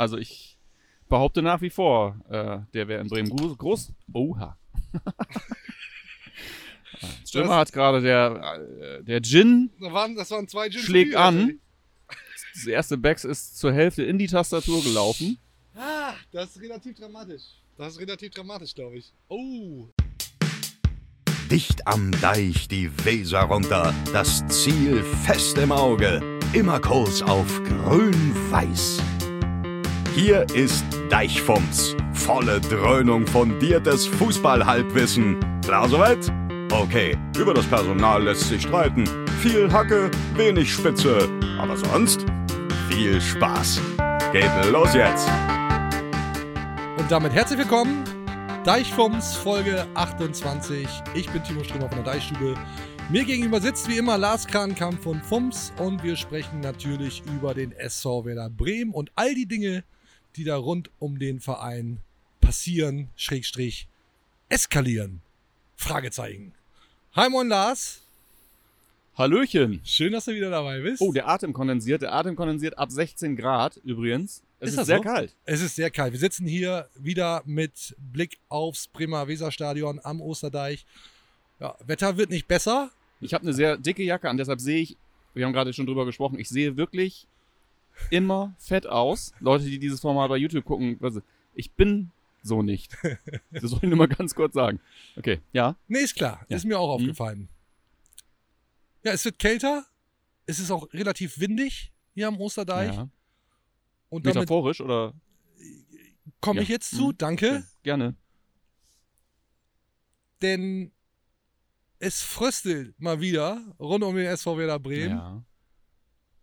Also ich behaupte nach wie vor, äh, der wäre in Bremen groß. groß Oha. Stürmer hat gerade der, äh, der Gin Das waren, das waren zwei Gin schlägt viel, also. an. Das erste Backs ist zur Hälfte in die Tastatur gelaufen. Ah, das ist relativ dramatisch. Das ist relativ dramatisch, glaube ich. Oh. Dicht am Deich die Weser runter, das Ziel fest im Auge, immer Kurs auf grün-weiß. Hier ist Deichfumms, volle Dröhnung fundiertes Fußballhalbwissen. Klar soweit? Okay, über das Personal lässt sich streiten. Viel Hacke, wenig Spitze, aber sonst viel Spaß. Geht los jetzt! Und damit herzlich willkommen. Deichfums Folge 28. Ich bin Timo Strömer von der Deichstube. Mir gegenüber sitzt wie immer Lars Krankamp von Fums und wir sprechen natürlich über den SV Werder Bremen und all die Dinge, die da rund um den Verein passieren, Schrägstrich, eskalieren. Fragezeichen. Hi moin Lars. Hallöchen. Schön, dass du wieder dabei bist. Oh, der Atem kondensiert. Der Atem kondensiert ab 16 Grad übrigens. Es Ist ist, sehr so? kalt. Es ist sehr kalt. Wir sitzen hier wieder mit Blick aufs Bremer Weserstadion am Osterdeich. Ja, Wetter wird nicht besser. Ich habe eine sehr dicke Jacke an, deshalb sehe ich, wir haben gerade schon drüber gesprochen, ich sehe wirklich immer fett aus. Leute, die dieses Format bei YouTube gucken, ich bin so nicht. Das soll ich nur mal ganz kurz sagen. Okay, ja. Nee, ist klar. Ja. Ist mir auch Mhm. aufgefallen. Ja, es wird kälter. Es ist auch relativ windig hier am Osterdeich. ja. Und Metaphorisch oder? komme ja. ich jetzt zu. Mhm. Danke. Gerne. Denn es fröstelt mal wieder rund um den SV Werder Bremen. Ja.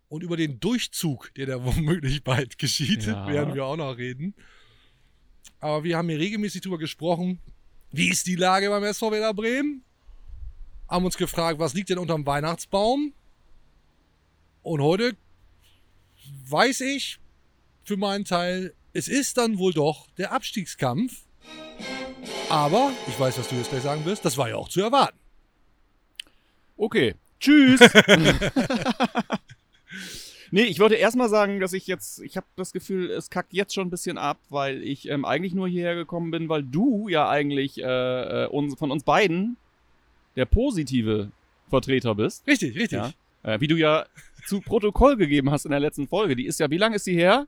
Und über den Durchzug, der da womöglich bald geschieht, Ja. werden wir auch noch reden. Aber wir haben hier regelmäßig drüber gesprochen. Wie ist die Lage beim SV Werder Bremen? Haben uns gefragt, was liegt denn unterm Weihnachtsbaum? Und heute weiß ich für meinen Teil, es ist dann wohl doch der Abstiegskampf. Aber ich weiß, was du jetzt gleich sagen wirst, das war ja auch zu erwarten. Okay. Tschüss. nee, ich wollte erstmal sagen, dass ich jetzt, ich habe das Gefühl, es kackt jetzt schon ein bisschen ab, weil ich ähm, eigentlich nur hierher gekommen bin, weil du ja eigentlich äh, äh, uns, von uns beiden der positive Vertreter bist. Richtig, richtig. Ja. Äh, wie du ja zu Protokoll gegeben hast in der letzten Folge. Die ist ja, wie lange ist die her?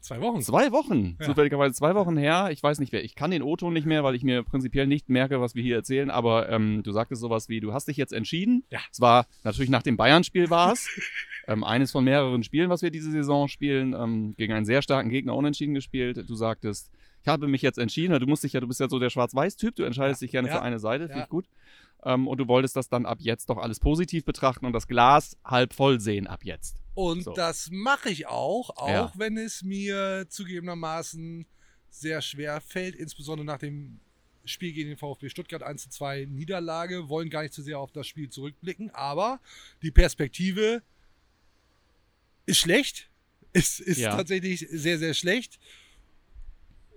Zwei Wochen. Zwei Wochen. Ja. Zufälligerweise zwei Wochen her. Ich weiß nicht wer. Ich kann den O-Ton nicht mehr, weil ich mir prinzipiell nicht merke, was wir hier erzählen. Aber ähm, du sagtest sowas wie, du hast dich jetzt entschieden. Ja. Es war natürlich nach dem Bayern-Spiel war es. ähm, eines von mehreren Spielen, was wir diese Saison spielen. Ähm, gegen einen sehr starken Gegner unentschieden gespielt. Du sagtest, ich habe mich jetzt entschieden. Du musst dich ja, du bist ja so der Schwarz-Weiß-Typ. Du entscheidest Ja. dich gerne Ja. für eine Seite. Finde Ja. ich gut. Ähm, und du wolltest das dann ab jetzt doch alles positiv betrachten und das Glas halb voll sehen ab jetzt. Und So. das mache ich auch, auch wenn es mir zugegebenermaßen sehr schwer fällt, insbesondere nach dem Spiel gegen den VfB Stuttgart 1 zu 2 Niederlage, wollen gar nicht zu sehr auf das Spiel zurückblicken, aber die Perspektive ist schlecht, ist, ist Ja. tatsächlich sehr, sehr schlecht.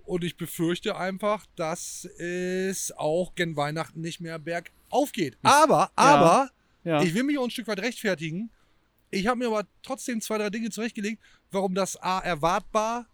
Und ich befürchte einfach, dass es auch gen Weihnachten nicht mehr bergauf geht. Aber, aber, Ja. ich will mich auch ein Stück weit rechtfertigen. Ich habe mir aber trotzdem zwei, drei Dinge zurechtgelegt, warum das A erwartbar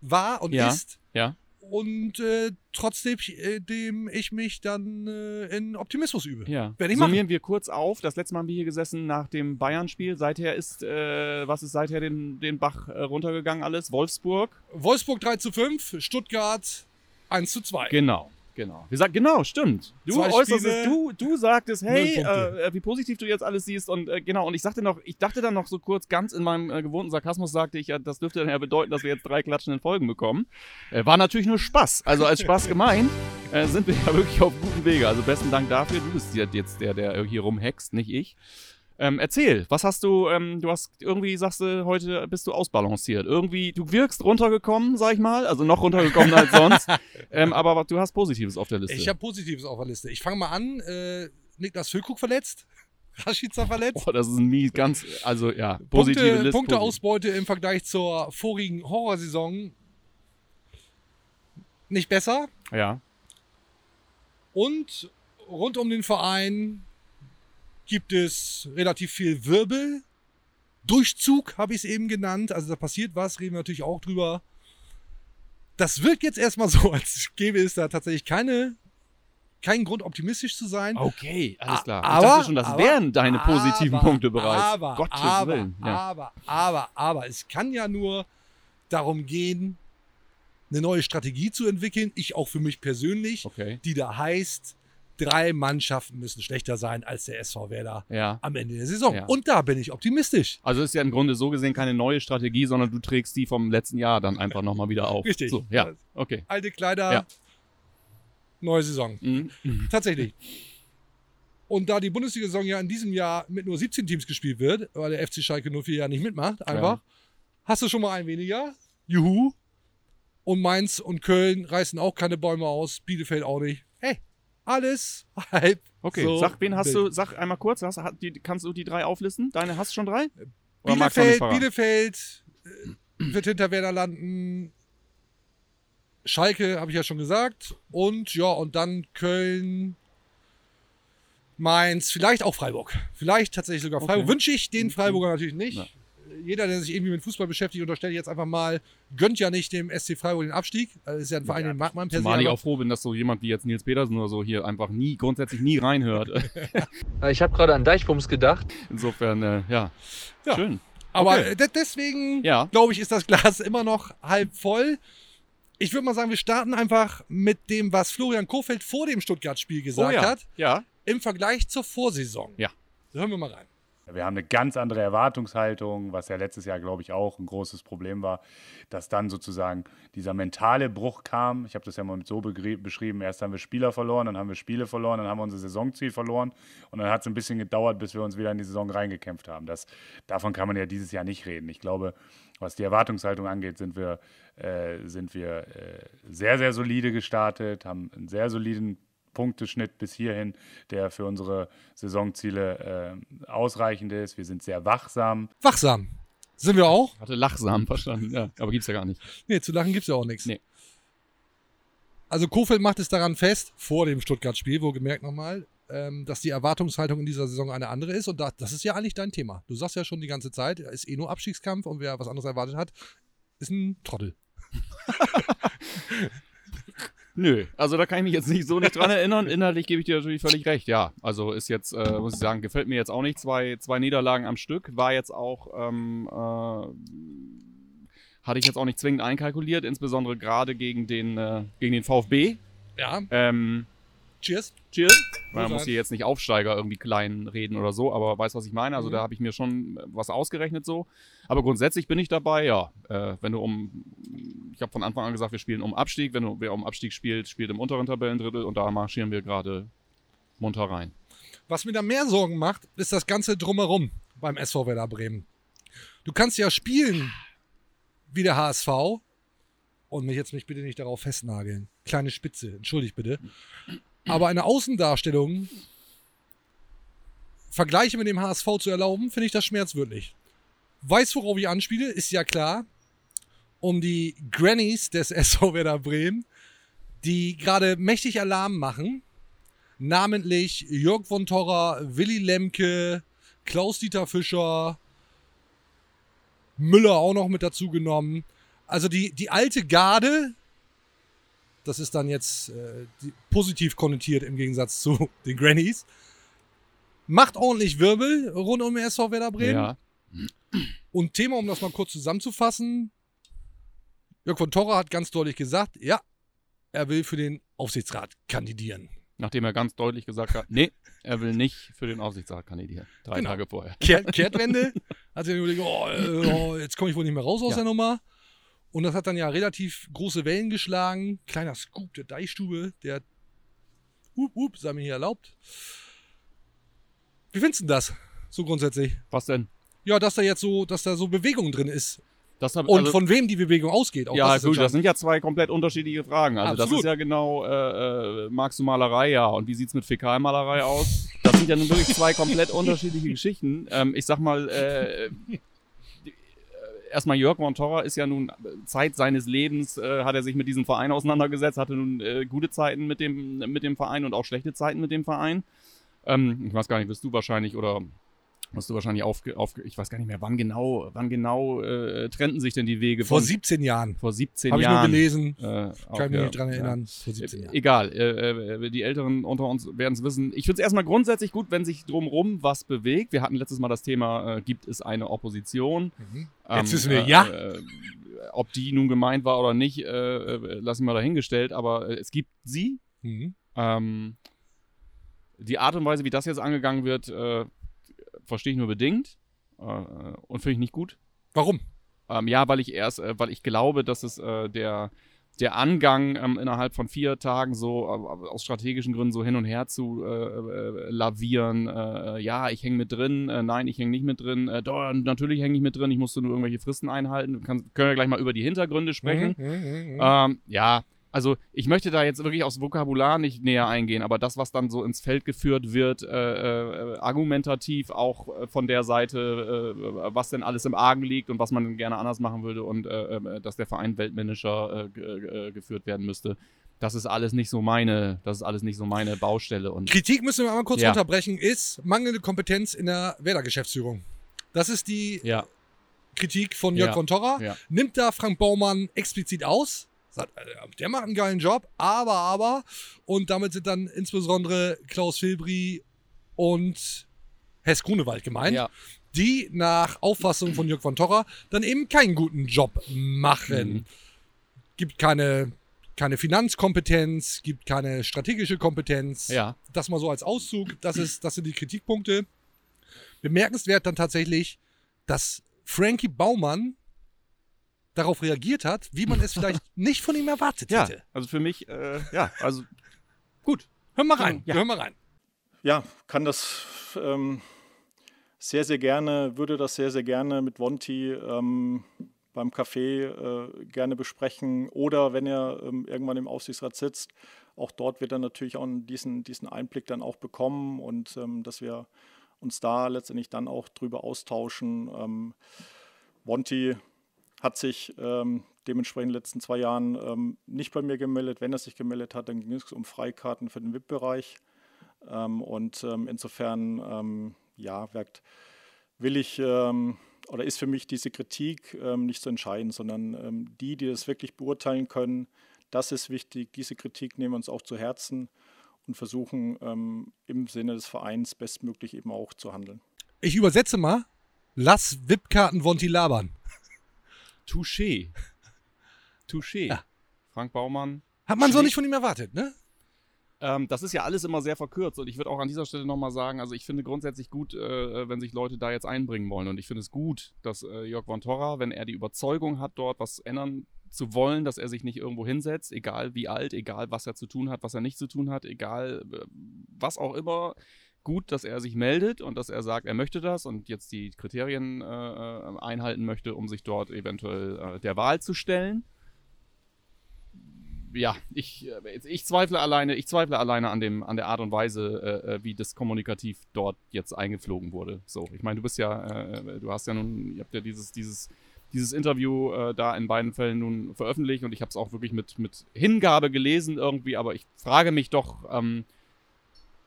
war und Ja. ist. ja. Und äh, trotzdem äh, dem ich mich dann äh, in Optimismus übe. Ja. Werde ich machen. Summieren wir kurz auf. Das letzte Mal haben wir hier gesessen nach dem Bayern-Spiel. Seither ist, äh, was ist seither den, den Bach äh, runtergegangen alles? Wolfsburg? Wolfsburg 3 zu 5, Stuttgart 1 zu 2. Genau. Genau. Wir sagen, genau, stimmt. Du Zwei äußerst Spiele, es, du, du sagtest, hey, äh, wie positiv du jetzt alles siehst und äh, genau. Und ich sagte noch, ich dachte dann noch so kurz, ganz in meinem äh, gewohnten Sarkasmus sagte ich, ja, das dürfte dann ja bedeuten, dass wir jetzt drei klatschenden Folgen bekommen. Äh, war natürlich nur Spaß. Also als Spaß gemeint äh, sind wir ja wirklich auf gutem Wege. Also besten Dank dafür. Du bist jetzt der, der hier rumhext, nicht ich. Ähm, erzähl, was hast du, ähm, du hast irgendwie, sagst du, heute bist du ausbalanciert. Irgendwie, du wirkst runtergekommen, sag ich mal, also noch runtergekommen als sonst. Ähm, aber du hast Positives auf der Liste. Ich habe Positives auf der Liste. Ich fange mal an. Äh, Niklas Füllkrug verletzt. Rashica verletzt. Boah, das ist ein mies, ganz, also ja, positive Punkte, Liste. Punkteausbeute im Vergleich zur vorigen Horrorsaison nicht besser. Ja, Und rund um den Verein gibt es relativ viel Wirbel. Durchzug habe ich es eben genannt. Also da passiert was, reden wir natürlich auch drüber. das wirkt jetzt erstmal so, als gäbe es da tatsächlich keine, keinen Grund, optimistisch zu sein. Okay, alles klar. aber- ich dachte schon, das aber- wären deine positiven aber- Punkte bereits. Aber, Gottes aber, Willen. Ja. aber, aber, aber, es kann ja nur darum gehen, eine neue Strategie zu entwickeln. Ich auch für mich persönlich, Okay. die da heißt, drei Mannschaften müssen schlechter sein als der SV Werder Ja. am Ende der Saison. Ja. Und da bin ich optimistisch. Also ist ja im Grunde so gesehen keine neue Strategie, sondern du trägst die vom letzten Jahr dann einfach nochmal wieder auf. Richtig. So, ja, okay. Alte Kleider, Ja. neue Saison. Mhm. Tatsächlich. Und da die Bundesliga-Saison ja in diesem Jahr mit nur 17 Teams gespielt wird, weil der FC Schalke 04 ja nicht mitmacht, einfach, hast du schon mal ein weniger. Juhu. Und Mainz und Köln reißen auch keine Bäume aus, Bielefeld auch nicht. Alles halb. Okay, so sag, wen hast du, sag einmal kurz, hast, die, kannst du die drei auflisten? Deine hast du schon drei? Bielefeld? Bielefeld äh, wird hinter Werder landen. Schalke habe ich ja schon gesagt. Und ja, und dann Köln, Mainz, vielleicht auch Freiburg. Vielleicht tatsächlich sogar Okay. Freiburg. Wünsche ich den Freiburger natürlich nicht. Ja. Jeder, der sich irgendwie mit Fußball beschäftigt, unterstelle ich jetzt einfach mal, gönnt ja nicht dem SC Freiburg den Abstieg. Das ist ja ein Verein, den mag man per se. Zumal ich auch froh bin, dass so jemand wie jetzt Nils Petersen oder so hier einfach nie, grundsätzlich nie reinhört. Ich habe gerade an Deichbums gedacht. Insofern, äh, ja. Ja. schön. Aber Okay. de- deswegen, Ja. glaube ich, ist das Glas immer noch halb voll. Ich würde mal sagen, wir starten einfach mit dem, was Florian Kofeld vor dem Stuttgart-Spiel gesagt oh ja. hat, Ja. im Vergleich zur Vorsaison. Ja. Hören wir mal rein. Wir haben eine ganz andere Erwartungshaltung, was ja letztes Jahr, glaube ich, auch ein großes Problem war, dass dann sozusagen dieser mentale Bruch kam. Ich habe das ja mal so beschrieben. Erst haben wir Spieler verloren, dann haben wir Spiele verloren, dann haben wir unser Saisonziel verloren und dann hat es ein bisschen gedauert, bis wir uns wieder in die Saison reingekämpft haben. Das, davon kann man ja dieses Jahr nicht reden. Ich glaube, was die Erwartungshaltung angeht, sind wir, äh, sind wir äh, sehr, sehr solide gestartet, haben einen sehr soliden Punkteschnitt bis hierhin, der für unsere Saisonziele äh, ausreichend ist. Wir sind sehr wachsam. Wachsam. Sind wir auch? Hatte Lachsamen verstanden, ja. Aber gibt's ja gar nicht. Nee, zu lachen gibt es ja auch nichts. Nee. Also Kofeld macht es daran fest, vor dem Stuttgart-Spiel, wohlgemerkt nochmal, ähm, dass die Erwartungshaltung in dieser Saison eine andere ist. Und da, das ist ja eigentlich dein Thema. Du sagst ja schon die ganze Zeit, es ist eh nur Abstiegskampf und wer was anderes erwartet hat, ist ein Trottel. Nö, also da kann ich mich jetzt nicht so nicht dran erinnern. Inhaltlich gebe ich dir natürlich völlig recht. Ja, also ist jetzt, äh, muss ich sagen, gefällt mir jetzt auch nicht. Zwei, zwei Niederlagen am Stück. War jetzt auch, ähm, äh, hatte ich jetzt auch nicht zwingend einkalkuliert, insbesondere gerade gegen den, äh, gegen den VfB. Ja, Ähm, cheers. Cheers. Man muss hier jetzt nicht Aufsteiger irgendwie klein reden oder so, aber weiß, was ich meine. Also Mhm. da habe ich mir schon was ausgerechnet so. Aber grundsätzlich bin ich dabei, ja. Äh, wenn du um, ich habe von Anfang an gesagt, wir spielen um Abstieg. Wenn du, wer um Abstieg spielt, spielt im unteren Tabellendrittel und da marschieren wir gerade munter rein. Was mir da mehr Sorgen macht, ist das Ganze drumherum beim SV Werder Bremen. Du kannst ja spielen wie der HSV und mich jetzt mich bitte nicht darauf festnageln. Kleine Spitze, entschuldigt bitte. Aber eine Außendarstellung Vergleiche mit dem HSV zu erlauben, finde ich das schmerzwürdig. Weiß, worauf ich anspiele, ist ja klar. Um die Grannies des SV Werder Bremen, die gerade mächtig Alarm machen namentlich Jörg von Torra, Willy Lemke, Klaus-Dieter Fischer, Müller auch noch mit dazu genommen. Also die, die alte Garde, das ist dann jetzt äh, die, positiv konnotiert im Gegensatz zu den Grannies, macht ordentlich Wirbel rund um den SV Werder Bremen. Ja. Und Thema, um das mal kurz zusammenzufassen, Jörg von Torra hat ganz deutlich gesagt, ja, er will für den Aufsichtsrat kandidieren. Nachdem er ganz deutlich gesagt hat, nee, er will nicht für den Aufsichtsrat kandidieren. Drei Genau. Tage vorher. Kehr, Kehrtwende. Hat sich überlegt, oh, äh, oh, jetzt komme ich wohl nicht mehr raus aus Ja. der Nummer. Und das hat dann ja relativ große Wellen geschlagen. Kleiner Scoop der Deichstube, der up, up, sei mir hier erlaubt. Wie findest du das? So grundsätzlich. Was denn? Ja, dass da jetzt so, dass da so Bewegung drin ist. Das hab, Und also- von wem die Bewegung ausgeht. Ja, das gut, das sind ja zwei komplett unterschiedliche Fragen. Also das Absolut. ist ja genau, äh, äh, magst du Malerei, ja. Und wie sieht's mit Fäkalmalerei aus? Das sind ja nun wirklich zwei komplett unterschiedliche Geschichten. Ähm, ich sag mal, äh, erstmal Jörg Montorra ist ja nun Zeit seines Lebens, äh, hat er sich mit diesem Verein auseinandergesetzt, hatte nun äh, gute Zeiten mit dem, mit dem Verein und auch schlechte Zeiten mit dem Verein. Ähm, ich weiß gar nicht, wirst du wahrscheinlich oder Musst du wahrscheinlich auf, auf ich weiß gar nicht mehr, wann genau, wann genau äh, trennten sich denn die Wege? Vor von- 17 Jahren. vor 17 Habe ich nur Jahren. gelesen. Äh, auch, Kann mich ja, nicht dran ja. erinnern. Vor 17 Jahren. Egal, äh, äh, die Älteren unter uns werden es wissen. Ich finde es erstmal grundsätzlich gut, wenn sich drumherum was bewegt. Wir hatten letztes Mal das Thema, äh, gibt es eine Opposition? Mhm. Ähm, Jetzt wissen wir, äh, ja. Äh, ob die nun gemeint war oder nicht, äh, äh, lassen wir mal dahingestellt, aber äh, es gibt sie. Mhm. Ähm, die Art und Weise, wie das jetzt angegangen wird, äh, verstehe ich nur bedingt äh, und finde ich nicht gut. Warum? Ähm, ja, weil ich erst, äh, weil ich glaube, dass es äh, der, der Angang ähm, innerhalb von vier Tagen so äh, aus strategischen Gründen so hin und her zu äh, äh, lavieren, äh, ja, ich hänge mit drin, äh, nein, ich hänge nicht mit drin, äh, doch, natürlich hänge ich mit drin, ich musste nur irgendwelche Fristen einhalten. Kann, können wir gleich mal über die Hintergründe sprechen. Mhm, mhm, mhm. Ähm, ja, also ich möchte da jetzt wirklich aufs Vokabular nicht näher eingehen, aber das, was dann so ins Feld geführt wird, äh, äh, argumentativ auch äh, von der Seite, äh, was denn alles im Argen liegt und was man gerne anders machen würde und äh, äh, dass der Verein Weltmanager ge- geführt werden müsste. Das ist alles nicht so meine, das ist alles nicht so meine Baustelle und Kritik müssen wir einmal kurz Ja. unterbrechen, ist mangelnde Kompetenz in der Werder-Geschäftsführung. Das ist die ja, Kritik von Jörg Ja. von Torra. Ja. Nimmt da Frank Baumann explizit aus. Sagt, äh, der macht einen geilen Job, aber, aber. Und damit sind dann insbesondere Klaus Filbri und Hess Grunewald gemeint, ja, die nach Auffassung von Jörg von Torra dann eben keinen guten Job machen. Mhm. Gibt keine, keine Finanzkompetenz, gibt keine strategische Kompetenz. ja, Das mal so als Auszug, das, ist, das sind die Kritikpunkte. Bemerkenswert dann tatsächlich, dass Frankie Baumann darauf reagiert hat, wie man es vielleicht nicht von ihm erwartet ja, hätte. also für mich, äh, ja, also gut. Hör mal rein, Ja. hör mal rein. ja, kann das ähm, sehr, sehr gerne, würde das sehr, sehr gerne mit Wonti ähm, beim Café äh, gerne besprechen oder wenn er ähm, irgendwann im Aufsichtsrat sitzt, auch dort wird er natürlich auch diesen, diesen Einblick dann auch bekommen und ähm, dass wir uns da letztendlich dann auch drüber austauschen. Ähm, Wonti hat sich ähm, dementsprechend in den letzten zwei Jahren ähm, nicht bei mir gemeldet. Wenn er sich gemeldet hat, dann ging es um Freikarten für den VIP-Bereich. Ähm, und ähm, insofern, ähm, ja, wirkt, will ich ähm, oder ist für mich diese Kritik nicht so entscheidend, sondern die, die das wirklich beurteilen können, das ist wichtig. Diese Kritik nehmen wir uns auch zu Herzen und versuchen im Sinne des Vereins bestmöglich eben auch zu handeln. Ich übersetze mal. Lass VIP-Karten Wonti labern. Touché. Touché. Ja. Frank Baumann. Hat man so Schlicht- nicht von ihm erwartet, ne? Ähm, das ist ja alles immer sehr verkürzt und ich würde auch an dieser Stelle nochmal sagen, also ich finde grundsätzlich gut, äh, wenn sich Leute da jetzt einbringen wollen und ich finde es gut, dass äh, Jörg von Torra, wenn er die Überzeugung hat, dort was ändern zu wollen, dass er sich nicht irgendwo hinsetzt, egal wie alt, egal was er zu tun hat, was er nicht zu tun hat, egal äh, was auch immer, gut, dass er sich meldet und dass er sagt, er möchte das und jetzt die Kriterien äh, äh, einhalten möchte, um sich dort eventuell äh, der Wahl zu stellen ja, ich, äh, ich zweifle alleine, ich zweifle alleine an dem, an der Art und Weise, äh, äh, wie das kommunikativ dort jetzt eingeflogen wurde. So, ich meine, du bist ja, du hast ja nun, ihr habt ja dieses, dieses, dieses Interview äh, da in beiden Fällen nun veröffentlicht und ich habe es auch wirklich mit, mit Hingabe gelesen irgendwie, aber ich frage mich doch, ähm,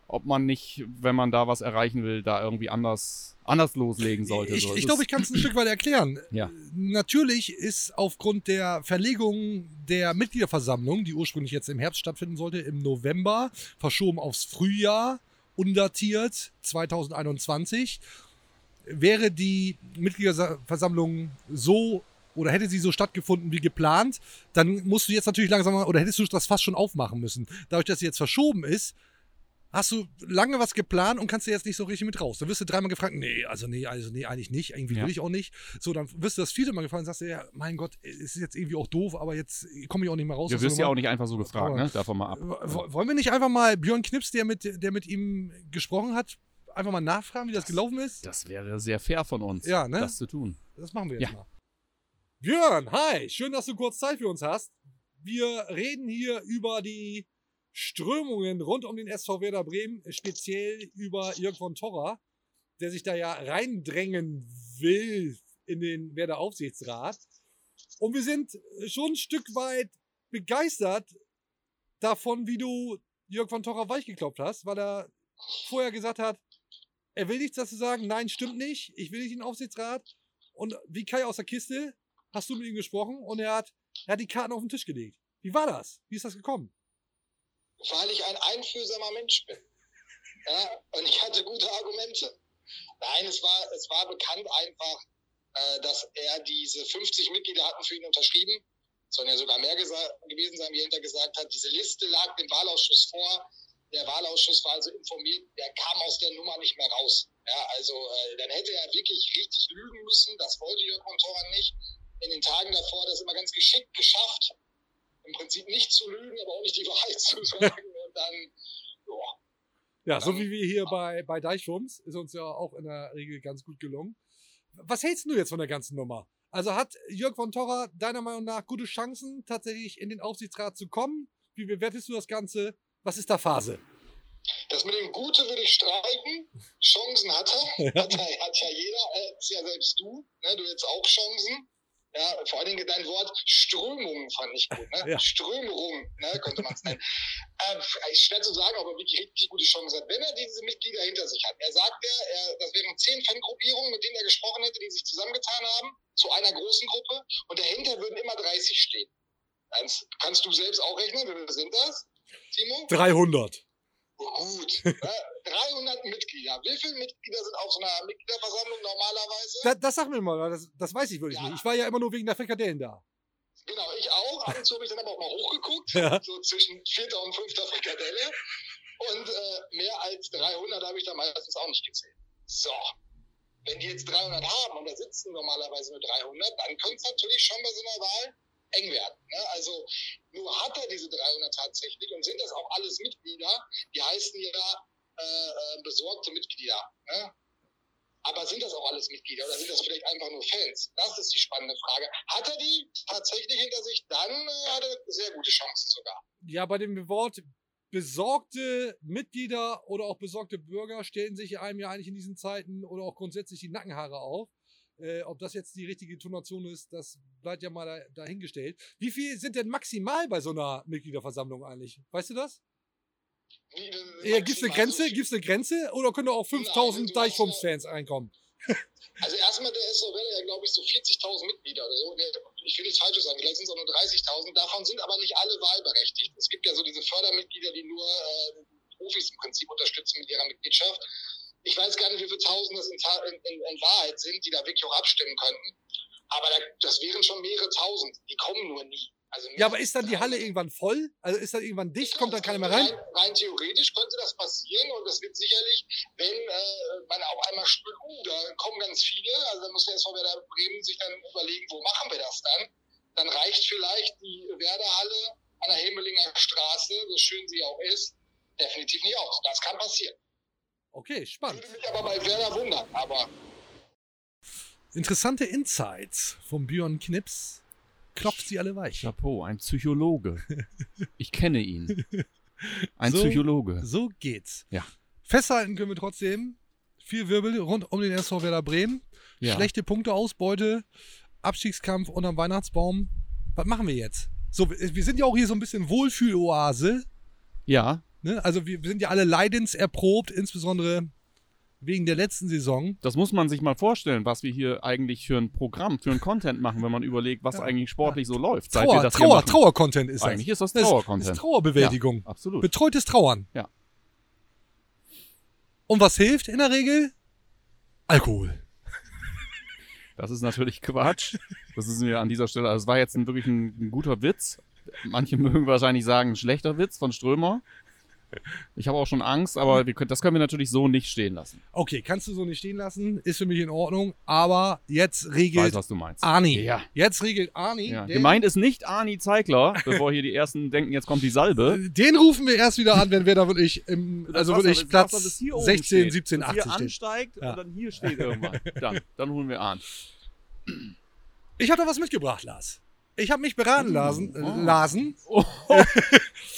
ob man nicht, wenn man da was erreichen will, da irgendwie anders, anders loslegen sollte. Ich, so. ich glaube, ich kann es ein Stück weit erklären. Ja. Natürlich ist aufgrund der Verlegung der Mitgliederversammlung, die ursprünglich jetzt im Herbst stattfinden sollte, im November, verschoben aufs Frühjahr, undatiert 2021, wäre die Mitgliederversammlung so oder hätte sie so stattgefunden wie geplant, dann musst du jetzt natürlich langsam oder hättest du das fast schon aufmachen müssen. Dadurch, dass sie jetzt verschoben ist, hast du lange was geplant und kannst du jetzt nicht so richtig mit raus. Dann wirst du dreimal gefragt, nee, also nee, also nee, eigentlich nicht, irgendwie Ja. will ich auch nicht. So, dann wirst du das vierte Mal gefragt und sagst, ja, mein Gott, es ist jetzt irgendwie auch doof, aber jetzt komme ich auch nicht mehr raus. Du Das wirst ja auch nicht einfach so gefragt, ne? Davon mal ab. Wollen wir nicht einfach mal Björn Knips, der mit, der mit ihm gesprochen hat, einfach mal nachfragen, wie das, gelaufen ist? Das wäre sehr fair von uns, Ja, ne? das zu tun. Das machen wir jetzt Ja. mal. Björn, hi, schön, dass du kurz Zeit für uns hast. Wir reden hier über die Strömungen rund um den SV Werder Bremen, speziell über Jörg von Torra, der sich da ja reindrängen will in den Werder Aufsichtsrat. Und wir sind schon ein Stück weit begeistert davon, wie du Jörg von Torra weichgeklopft hast, weil er vorher gesagt hat, Er will nichts dazu sagen. Nein, stimmt nicht. Ich will nicht in den Aufsichtsrat. Und wie Kai aus der Kiste, hast du mit ihm gesprochen und er hat, er hat die Karten auf den Tisch gelegt. Wie war das? Wie ist das gekommen? Weil ich ein einfühlsamer Mensch bin. Ja, und ich hatte gute Argumente. Nein, es war, es war bekannt einfach, äh, dass er diese 50 Mitglieder hatten für ihn unterschrieben. Sollen ja sogar mehr gewesen sein, wie er gesagt hat. Diese Liste lag dem Wahlausschuss vor. Der Wahlausschuss war also informiert, der kam aus der Nummer nicht mehr raus. Ja, also äh, dann hätte er wirklich richtig lügen müssen. Das wollte Jörg Montoran nicht. In den Tagen davor hat er es immer ganz geschickt geschafft, im Prinzip nicht zu lügen, aber auch nicht die Wahrheit zu sagen. Und dann, ja, Ja, so wie wir hier bei, bei Deichwurms, ist uns ja auch in der Regel ganz gut gelungen. Was hältst du jetzt von der ganzen Nummer? Also hat Jörg von Torra deiner Meinung nach gute Chancen, tatsächlich in den Aufsichtsrat zu kommen? Wie bewertest du das Ganze? Was ist da Phase? Das mit dem Gute würde ich streiken. Chancen hat er. Hat, er, hat ja jeder. Äh, ist ja selbst du. Ne? Du hättest auch Chancen. Ja, vor allen Dingen dein Wort Strömungen fand ich gut. Ne? Ja. Strömung, ne, könnte man es nennen. ist schwer zu sagen, ob er wirklich richtig gute Chancen hat. Wenn er diese Mitglieder hinter sich hat, er sagt ja, er, das wären zehn Fangruppierungen, mit denen er gesprochen hätte, die sich zusammengetan haben, zu einer großen Gruppe, und dahinter würden immer 30 stehen. Kannst, kannst du selbst auch rechnen, wie viele sind das, Timo? 300. Gut. Ne? 300 Mitglieder. Wie viele Mitglieder sind auf so einer Mitgliederversammlung normalerweise? Da, das sag mir mal, das, das weiß ich wirklich Ja. nicht. Ich war ja immer nur wegen der Frikadellen da. Genau, ich auch. Ab und zu habe ich dann aber auch mal hochgeguckt, Ja. so zwischen vierter und fünfter Frikadelle. Und äh, mehr als 300 habe ich da meistens auch nicht gezählt. So, wenn die jetzt 300 haben und da sitzen normalerweise nur 300, dann könnte es natürlich schon bei so einer Wahl eng werden. Ne? Also nur hat er diese 300 tatsächlich und sind das auch alles Mitglieder, die heißen ja äh, äh, besorgte Mitglieder. Ne? Aber sind das auch alles Mitglieder oder sind das vielleicht einfach nur Fans? Das ist die spannende Frage. Hat er die tatsächlich hinter sich, dann äh, hat er sehr gute Chancen sogar. Ja, bei dem Wort besorgte Mitglieder oder auch besorgte Bürger stellen sich einem ja eigentlich in diesen Zeiten oder auch grundsätzlich die Nackenhaare auf. Äh, ob das jetzt die richtige Tonation ist, das bleibt ja mal da, dahingestellt. Wie viel sind denn maximal bei so einer Mitgliederversammlung eigentlich? Weißt du das? Wie, äh, Ja, gibt's eine Grenze? so- Gibt's eine Grenze? Oder können da auch Nein, 5000 du Deichwumms-Fans reinkommen? Also erstmal, der SOW ja, glaube ich, so 40.000 Mitglieder oder so. Nee, Ich will nichts Falsches sagen, vielleicht sind es auch nur 30.000. Davon sind aber nicht alle wahlberechtigt. Es gibt ja so diese Fördermitglieder, die nur äh, Profis im Prinzip unterstützen mit ihrer Mitgliedschaft. Ich weiß gar nicht, wie viele Tausend das in, in, in, Wahrheit sind, die da wirklich auch abstimmen könnten. Aber da, das wären schon mehrere Tausend. Die kommen nur nie. Also Ja, aber ist dann die Halle irgendwann voll? Also ist dann irgendwann dicht? Kommt dann das keiner mehr rein? Rein, rein theoretisch könnte das passieren und das wird sicherlich, wenn äh, man auf einmal spürt, uh, da kommen ganz viele, also dann muss der SV Werder Bremen sich dann überlegen, wo machen wir das dann? Dann reicht vielleicht die Werderhalle an der Hemelinger Straße, so schön sie auch ist, definitiv nicht aus. Das kann passieren. Okay, spannend. Würde mich aber bei Werder wundern, aber Interessante Insights vom Björn Knips. Klopft sie alle weich. Chapeau, ein Psychologe. Ich kenne ihn. Ein So- Psychologe. So geht's. Ja. Festhalten können wir trotzdem. Viel Wirbel rund um den SV Werder Bremen. Ja. Schlechte Punkteausbeute. Abstiegskampf unterm Weihnachtsbaum. Was machen wir jetzt? So, wir wir sind ja auch hier so ein bisschen Wohlfühloase. Ja, Ne? Also wir, sind ja alle leidenserprobt, insbesondere wegen der letzten Saison. das muss man sich mal vorstellen, was wir hier eigentlich für ein Programm, für ein Content machen, wenn man überlegt, was Ja. eigentlich sportlich so läuft. Trauer, das Trauer. Trauer-Content ist Eigentlich ist das das. Trauer-Content. Das ist Trauerbewältigung. Ja, absolut. Betreutes Trauern. Ja. Und was hilft in der Regel? Alkohol. Das ist natürlich Quatsch. Das ist mir an dieser Stelle, also es war jetzt ein, wirklich ein, ein guter Witz. Manche mögen wahrscheinlich sagen, ein schlechter Witz von Strömer. Ich habe auch schon Angst, aber wir das können wir natürlich so nicht stehen lassen. Okay, kannst du so nicht stehen lassen, ist für mich in Ordnung, aber jetzt regelt weiß, was du meinst. Arni. Ja. Jetzt regelt Arni. Ja. Gemeint ist nicht Arni Zeigler, bevor hier die ersten denken, jetzt kommt die Salbe. Den rufen wir erst wieder an, wenn wir da wirklich im, also wirklich Platz Wasser bis hier oben 16, steht. 17, Bis hier 18 steht. ansteigt Ja. und dann hier steht irgendwann. Dann, dann holen wir an. Ich habe da was mitgebracht, Lars. Ich habe mich beraten lassen, äh, Oh. lasen Oh.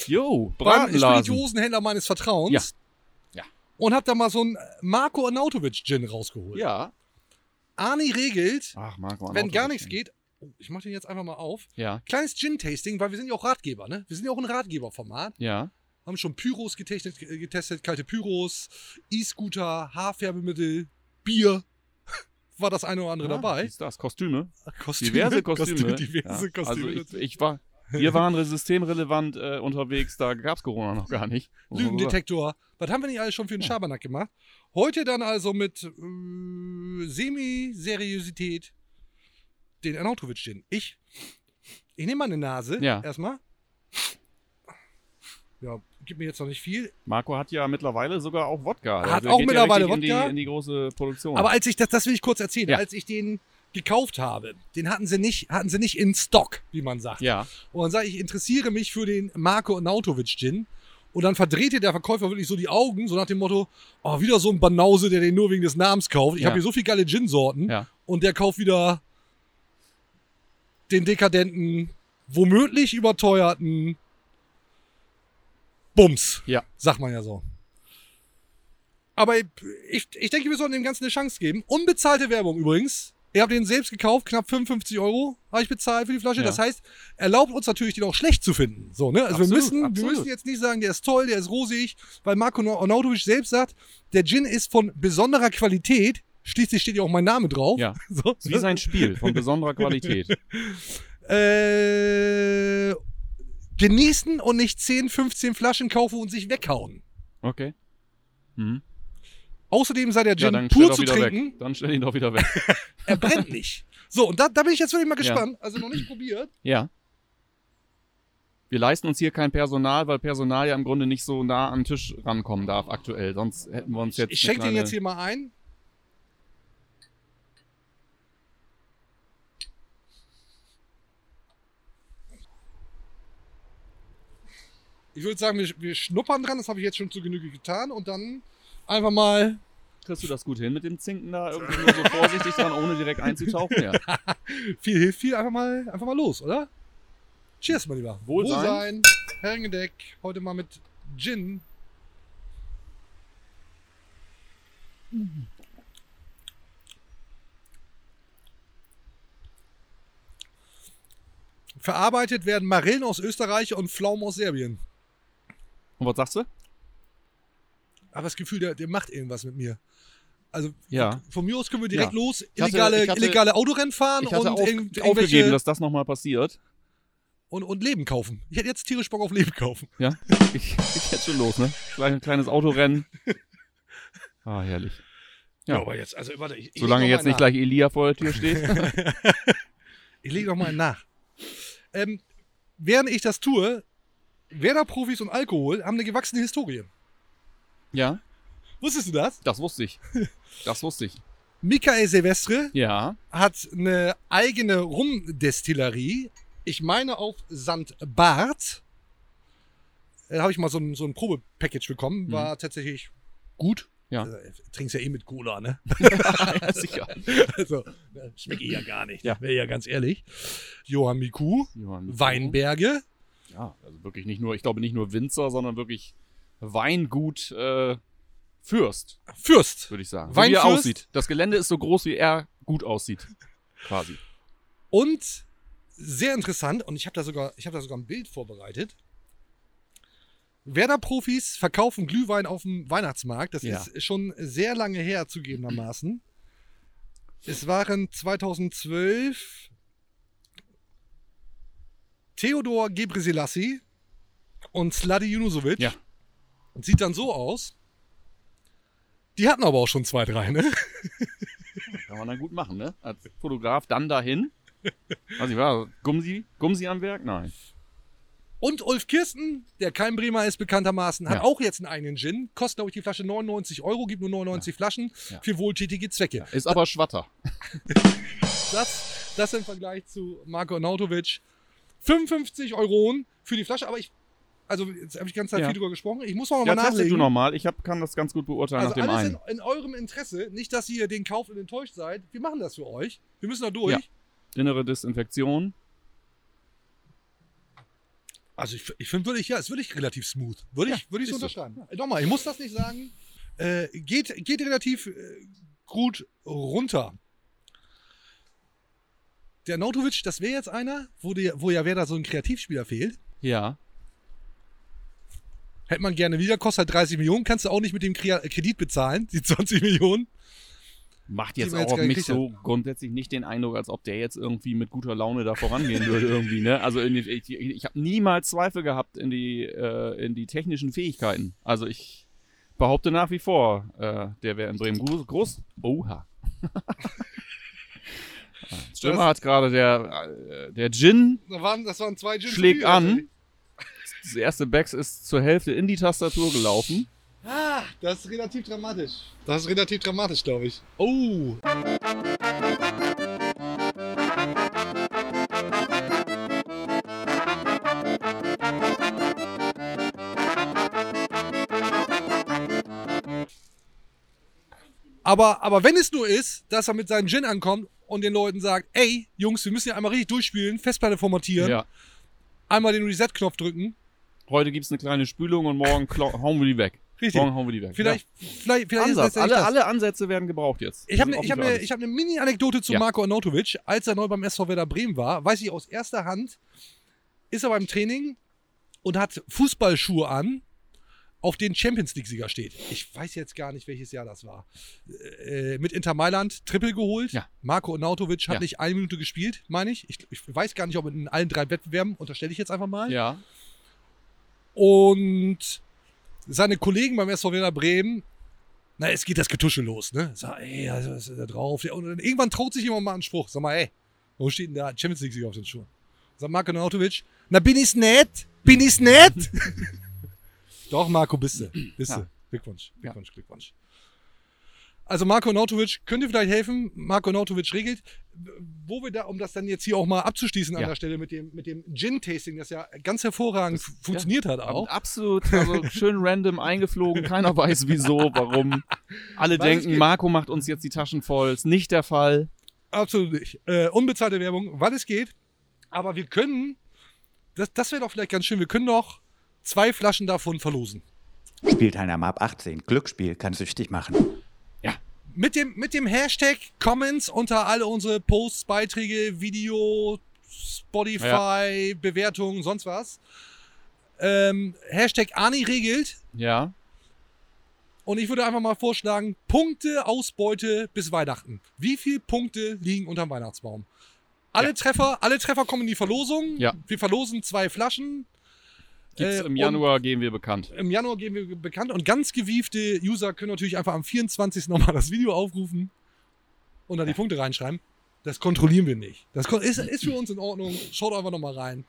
Jo, beim Bratenlasen. Spirituosenhändler meines Vertrauens. Ja. Ja. Und habe da mal so einen Marco Arnautovic Gin rausgeholt. Ja. Arni regelt, Ach, Marco wenn gar nichts geht, oh, ich mache den jetzt einfach mal auf, Ja, kleines Gin-Tasting, weil wir sind ja auch Ratgeber, ne? Wir sind ja auch ein Ratgeberformat. ja. Haben schon Pyros getestet, getestet kalte Pyros, E-Scooter, Haarfärbemittel, Bier. War das eine oder andere Ja, dabei? ist das? Kostüme? Kostüme, Diverse Kostüme. diverse ja. Kostüme. Also ich, ich war, wir waren systemrelevant äh, unterwegs, da gab es Corona noch gar nicht. Lügendetektor. Was haben wir nicht alles schon für den Schabernack gemacht? Heute dann also mit äh, Semi-Seriosität den Arnautovic den. Ich, ich nehme mal eine Nase Ja. erstmal. Ja, gibt mir jetzt noch nicht viel. Marco hat ja mittlerweile sogar auch Wodka. Hat Also auch mittlerweile ja Wodka. In die, in die große Produktion. Aber als ich das, das will ich kurz erzählen, Ja. als ich den gekauft habe, den hatten sie nicht, hatten sie nicht in Stock, wie man sagt. ja, Und dann sage ich, ich interessiere mich für den Marco Nautovic Gin. Und dann verdrehte der Verkäufer wirklich so die Augen, so nach dem Motto, oh, wieder so ein Banause, der den nur wegen des Namens kauft. Ich Ja. habe hier so viele geile Gin-Sorten. ja. Und der kauft wieder den dekadenten, womöglich überteuerten Bums. Ja. Sagt man ja so. Aber ich, ich denke, wir sollten dem Ganzen eine Chance geben. Unbezahlte Werbung übrigens. Ihr habt den selbst gekauft, knapp 55 Euro habe ich bezahlt für die Flasche. Ja. Das heißt, erlaubt uns natürlich, den auch schlecht zu finden. So, ne? Also wir, Absolut, müssen, wir müssen jetzt nicht sagen, der ist toll, der ist rosig, weil Marco Arnautovic selbst sagt, der Gin ist von besonderer Qualität. Schließlich steht ja auch mein Name drauf. Ja. So. Ist wie sein Spiel von besonderer Qualität. Äh, genießen und nicht 10, 15 Flaschen kaufen und sich weghauen. Okay. Mhm. Außerdem sei der Ja, Gin stell pur zu trinken. weg. Dann stell ihn doch wieder weg. Er brennt nicht. So, und da, da bin ich jetzt wirklich mal Ja. gespannt. Also noch nicht probiert. Ja. Wir leisten uns hier kein Personal, weil Personal ja im Grunde nicht so nah an den Tisch rankommen darf aktuell. Sonst hätten wir uns jetzt. Ich eine schenke den jetzt hier mal ein. Ich würde sagen, wir, wir schnuppern dran, das habe ich jetzt schon zu Genüge getan und dann einfach mal Kriegst du das gut hin mit dem Zinken da? Irgendwie nur so vorsichtig dran, ohne direkt einzutauchen? Ja. viel hilft viel, einfach mal, einfach mal los, oder? Cheers, mein Lieber. Wohlsein. Herrengedeck, heute mal mit Gin. Verarbeitet werden Marillen aus Österreich und Pflaumen aus Serbien. Und was sagst du? Aber das Gefühl, der, der macht irgendwas mit mir. Also Ja. von mir aus können wir direkt Ja. los, hatte- illegale, hatte- illegale Autorennen fahren Ich hatte und auf, aufgegeben, dass das nochmal passiert. und, und Leben kaufen. Ich hätte jetzt tierisch Bock auf Leben kaufen. Ja. Ich, ich jetzt schon los, ne? Klein, kleines Autorennen. Ah, herrlich. Ja. aber jetzt, also warte, ich, ich Solange jetzt nicht gleich Elia vor der Tür steht. nach. Ich lege noch mal einen nach. Ähm, während ich das tue, Werder-Profis und Alkohol haben eine gewachsene Historie. ja, Wusstest du das? das wusste ich. Das wusste ich. Michael Silvestre Ja. hat eine eigene Rumdestillerie. Ich meine auf St. Barth. Da habe ich mal so ein, so ein Probepackage bekommen. War tatsächlich gut. Mhm. Ja. Äh, trinkst ja eh mit Cola, ne? ja sicher. Also, äh, schmecke ich ja gar nicht. Ja. Wäre ja ganz ehrlich. Johann Miku, Johann Weinberge, Ja, also wirklich nicht nur, ich glaube nicht nur Winzer, sondern wirklich Weingut äh, Fürst, Fürst. würde ich sagen. So wie er Weinfürst? aussieht. Das Gelände ist so groß, wie er gut aussieht. Quasi. Und sehr interessant, und ich habe da, sogar- ich hab da sogar ein Bild vorbereitet. Werder-Profis verkaufen Glühwein auf dem Weihnachtsmarkt. Das Ja. ist schon sehr lange her, zugegebenermaßen. Es waren 2012 Theodor Gebrselassie und Sladi Junusovic. Ja. Und sieht dann so aus. Die hatten aber auch schon zwei, drei, ne? Kann man dann gut machen, ne? Als Fotograf dann dahin. Was ich war, Gumsi, Gumsi am Werk? Nein. Und Ulf Kirsten, der kein Bremer ist bekanntermaßen, hat Ja. auch jetzt einen eigenen Gin. Kostet, glaube ich, die Flasche 99 Euro, gibt nur 99 Flaschen Ja. für wohltätige Zwecke. Ist aber Schwatter. Das, das im Vergleich zu Marco Nautovic. 55 Euro für die Flasche, aber ich, also jetzt habe ich die ganze Zeit Ja. viel drüber gesprochen. Ich muss mal Ja, noch mal testet nachlegen. du nochmal. Ich hab, kann das ganz gut beurteilen also nach dem alles einen. in, in eurem Interesse. Nicht, dass ihr den kauft und enttäuscht seid. Wir machen das für euch. Wir müssen da durch. Ja. Innere Desinfektion. Also ich, ich finde wirklich, ja, ist wirklich relativ smooth. Würde ich, würde ich so ist so. unterschreiben. Nochmal, ich muss das nicht sagen. Äh, geht, geht relativ äh, gut runter. Der Nautovic, das wäre jetzt einer, wo, der, wo ja wer da so ein Kreativspieler fehlt. Ja. Hätte man gerne wieder, kostet halt 30 Millionen, kannst du auch nicht mit dem Kre- Kredit bezahlen, die 20 Millionen. Macht Die jetzt wir jetzt auch auf mich so grundsätzlich nicht den Eindruck, als ob der jetzt irgendwie mit guter Laune da vorangehen würde irgendwie, ne? Also die, ich, ich habe niemals Zweifel gehabt in die, äh, in die technischen Fähigkeiten. Also ich behaupte nach wie vor, äh, der wäre in Bremen groß. groß Oha. Stürmer hat gerade der, äh, der Gin Das waren, das waren zwei Gin schlägt an. Das erste Backs ist zur Hälfte in die Tastatur gelaufen. Ah, das ist relativ dramatisch. Das ist relativ dramatisch, glaube ich. Oh. Aber, aber wenn es nur ist, dass er mit seinem Gin ankommt und den Leuten sagt, ey, Jungs, wir müssen ja einmal richtig durchspielen, Festplatte formatieren, Ja. einmal den Reset-Knopf drücken. Heute gibt es eine kleine Spülung und morgen hauen wir die weg. Richtig. Morgen hauen wir die weg. Vielleicht, vielleicht, vielleicht ja. ist Ansatz. Alle, das. alle Ansätze werden gebraucht jetzt. Ich habe eine hab ne, alles. ich hab ne Mini-Anekdote zu Ja. Marco Arnautovic. Als er neu beim SV Werder Bremen war, weiß ich aus erster Hand, ist er beim Training und hat Fußballschuhe an, auf denen Champions League-Sieger steht. Ich weiß jetzt gar nicht, welches Jahr das war. Äh, mit Inter Mailand Triple geholt. Ja. Marco Arnautovic hat Ja. nicht eine Minute gespielt, meine ich. ich. Ich weiß gar nicht, ob in allen drei Wettbewerben, unterstelle ich jetzt einfach mal. Ja. Und seine Kollegen beim SV Werder Bremen, na, es geht das Getusche los, ne? Sag, ey, also, was ist da drauf? Und dann irgendwann traut sich jemand mal einen Spruch. Sag mal, ey, wo steht denn da Champions League-Sieger auf den Schuhen? Sagt Marco Nautovic, na, bin ich's nett? Bin ich's nett? Doch, Marco, bist du. Bist Ja. du. Glückwunsch, Glückwunsch, Glückwunsch. Also Marco Nautovic, könnt ihr vielleicht helfen? Marco Nautovic regelt, wo wir da, um das dann jetzt hier auch mal abzuschließen an Ja. der Stelle mit dem, mit dem Gin-Tasting, das ja ganz hervorragend fu- funktioniert hat auch. Absolut, also schön random eingeflogen. Keiner weiß wieso, warum. Alle Weil denken, Marco macht uns jetzt die Taschen voll. Ist nicht der Fall. Absolut nicht. Äh, unbezahlte Werbung, weil es geht. Aber wir können, das, das wäre doch vielleicht ganz schön, wir können doch zwei Flaschen davon verlosen. Spielteilnahme ab 18. Glücksspiel kann süchtig machen. Mit dem, mit dem Hashtag Comments unter alle unsere Posts, Beiträge, Video, Spotify, Bewertungen, sonst was. Ähm, Hashtag Ani regelt. Ja. Und ich würde einfach mal vorschlagen, Punkte Ausbeute bis Weihnachten. Wie viele Punkte liegen unterm Weihnachtsbaum? Alle Treffer, alle Treffer kommen in die Verlosung. Ja. Wir verlosen zwei Flaschen. Gibt's Äh, Im Januar geben wir bekannt. Im Januar geben wir bekannt und ganz gewiefte User können natürlich einfach am 24. nochmal das Video aufrufen und dann die Punkte reinschreiben. Das kontrollieren wir nicht. Das ist, ist für uns in Ordnung. Schaut einfach nochmal rein.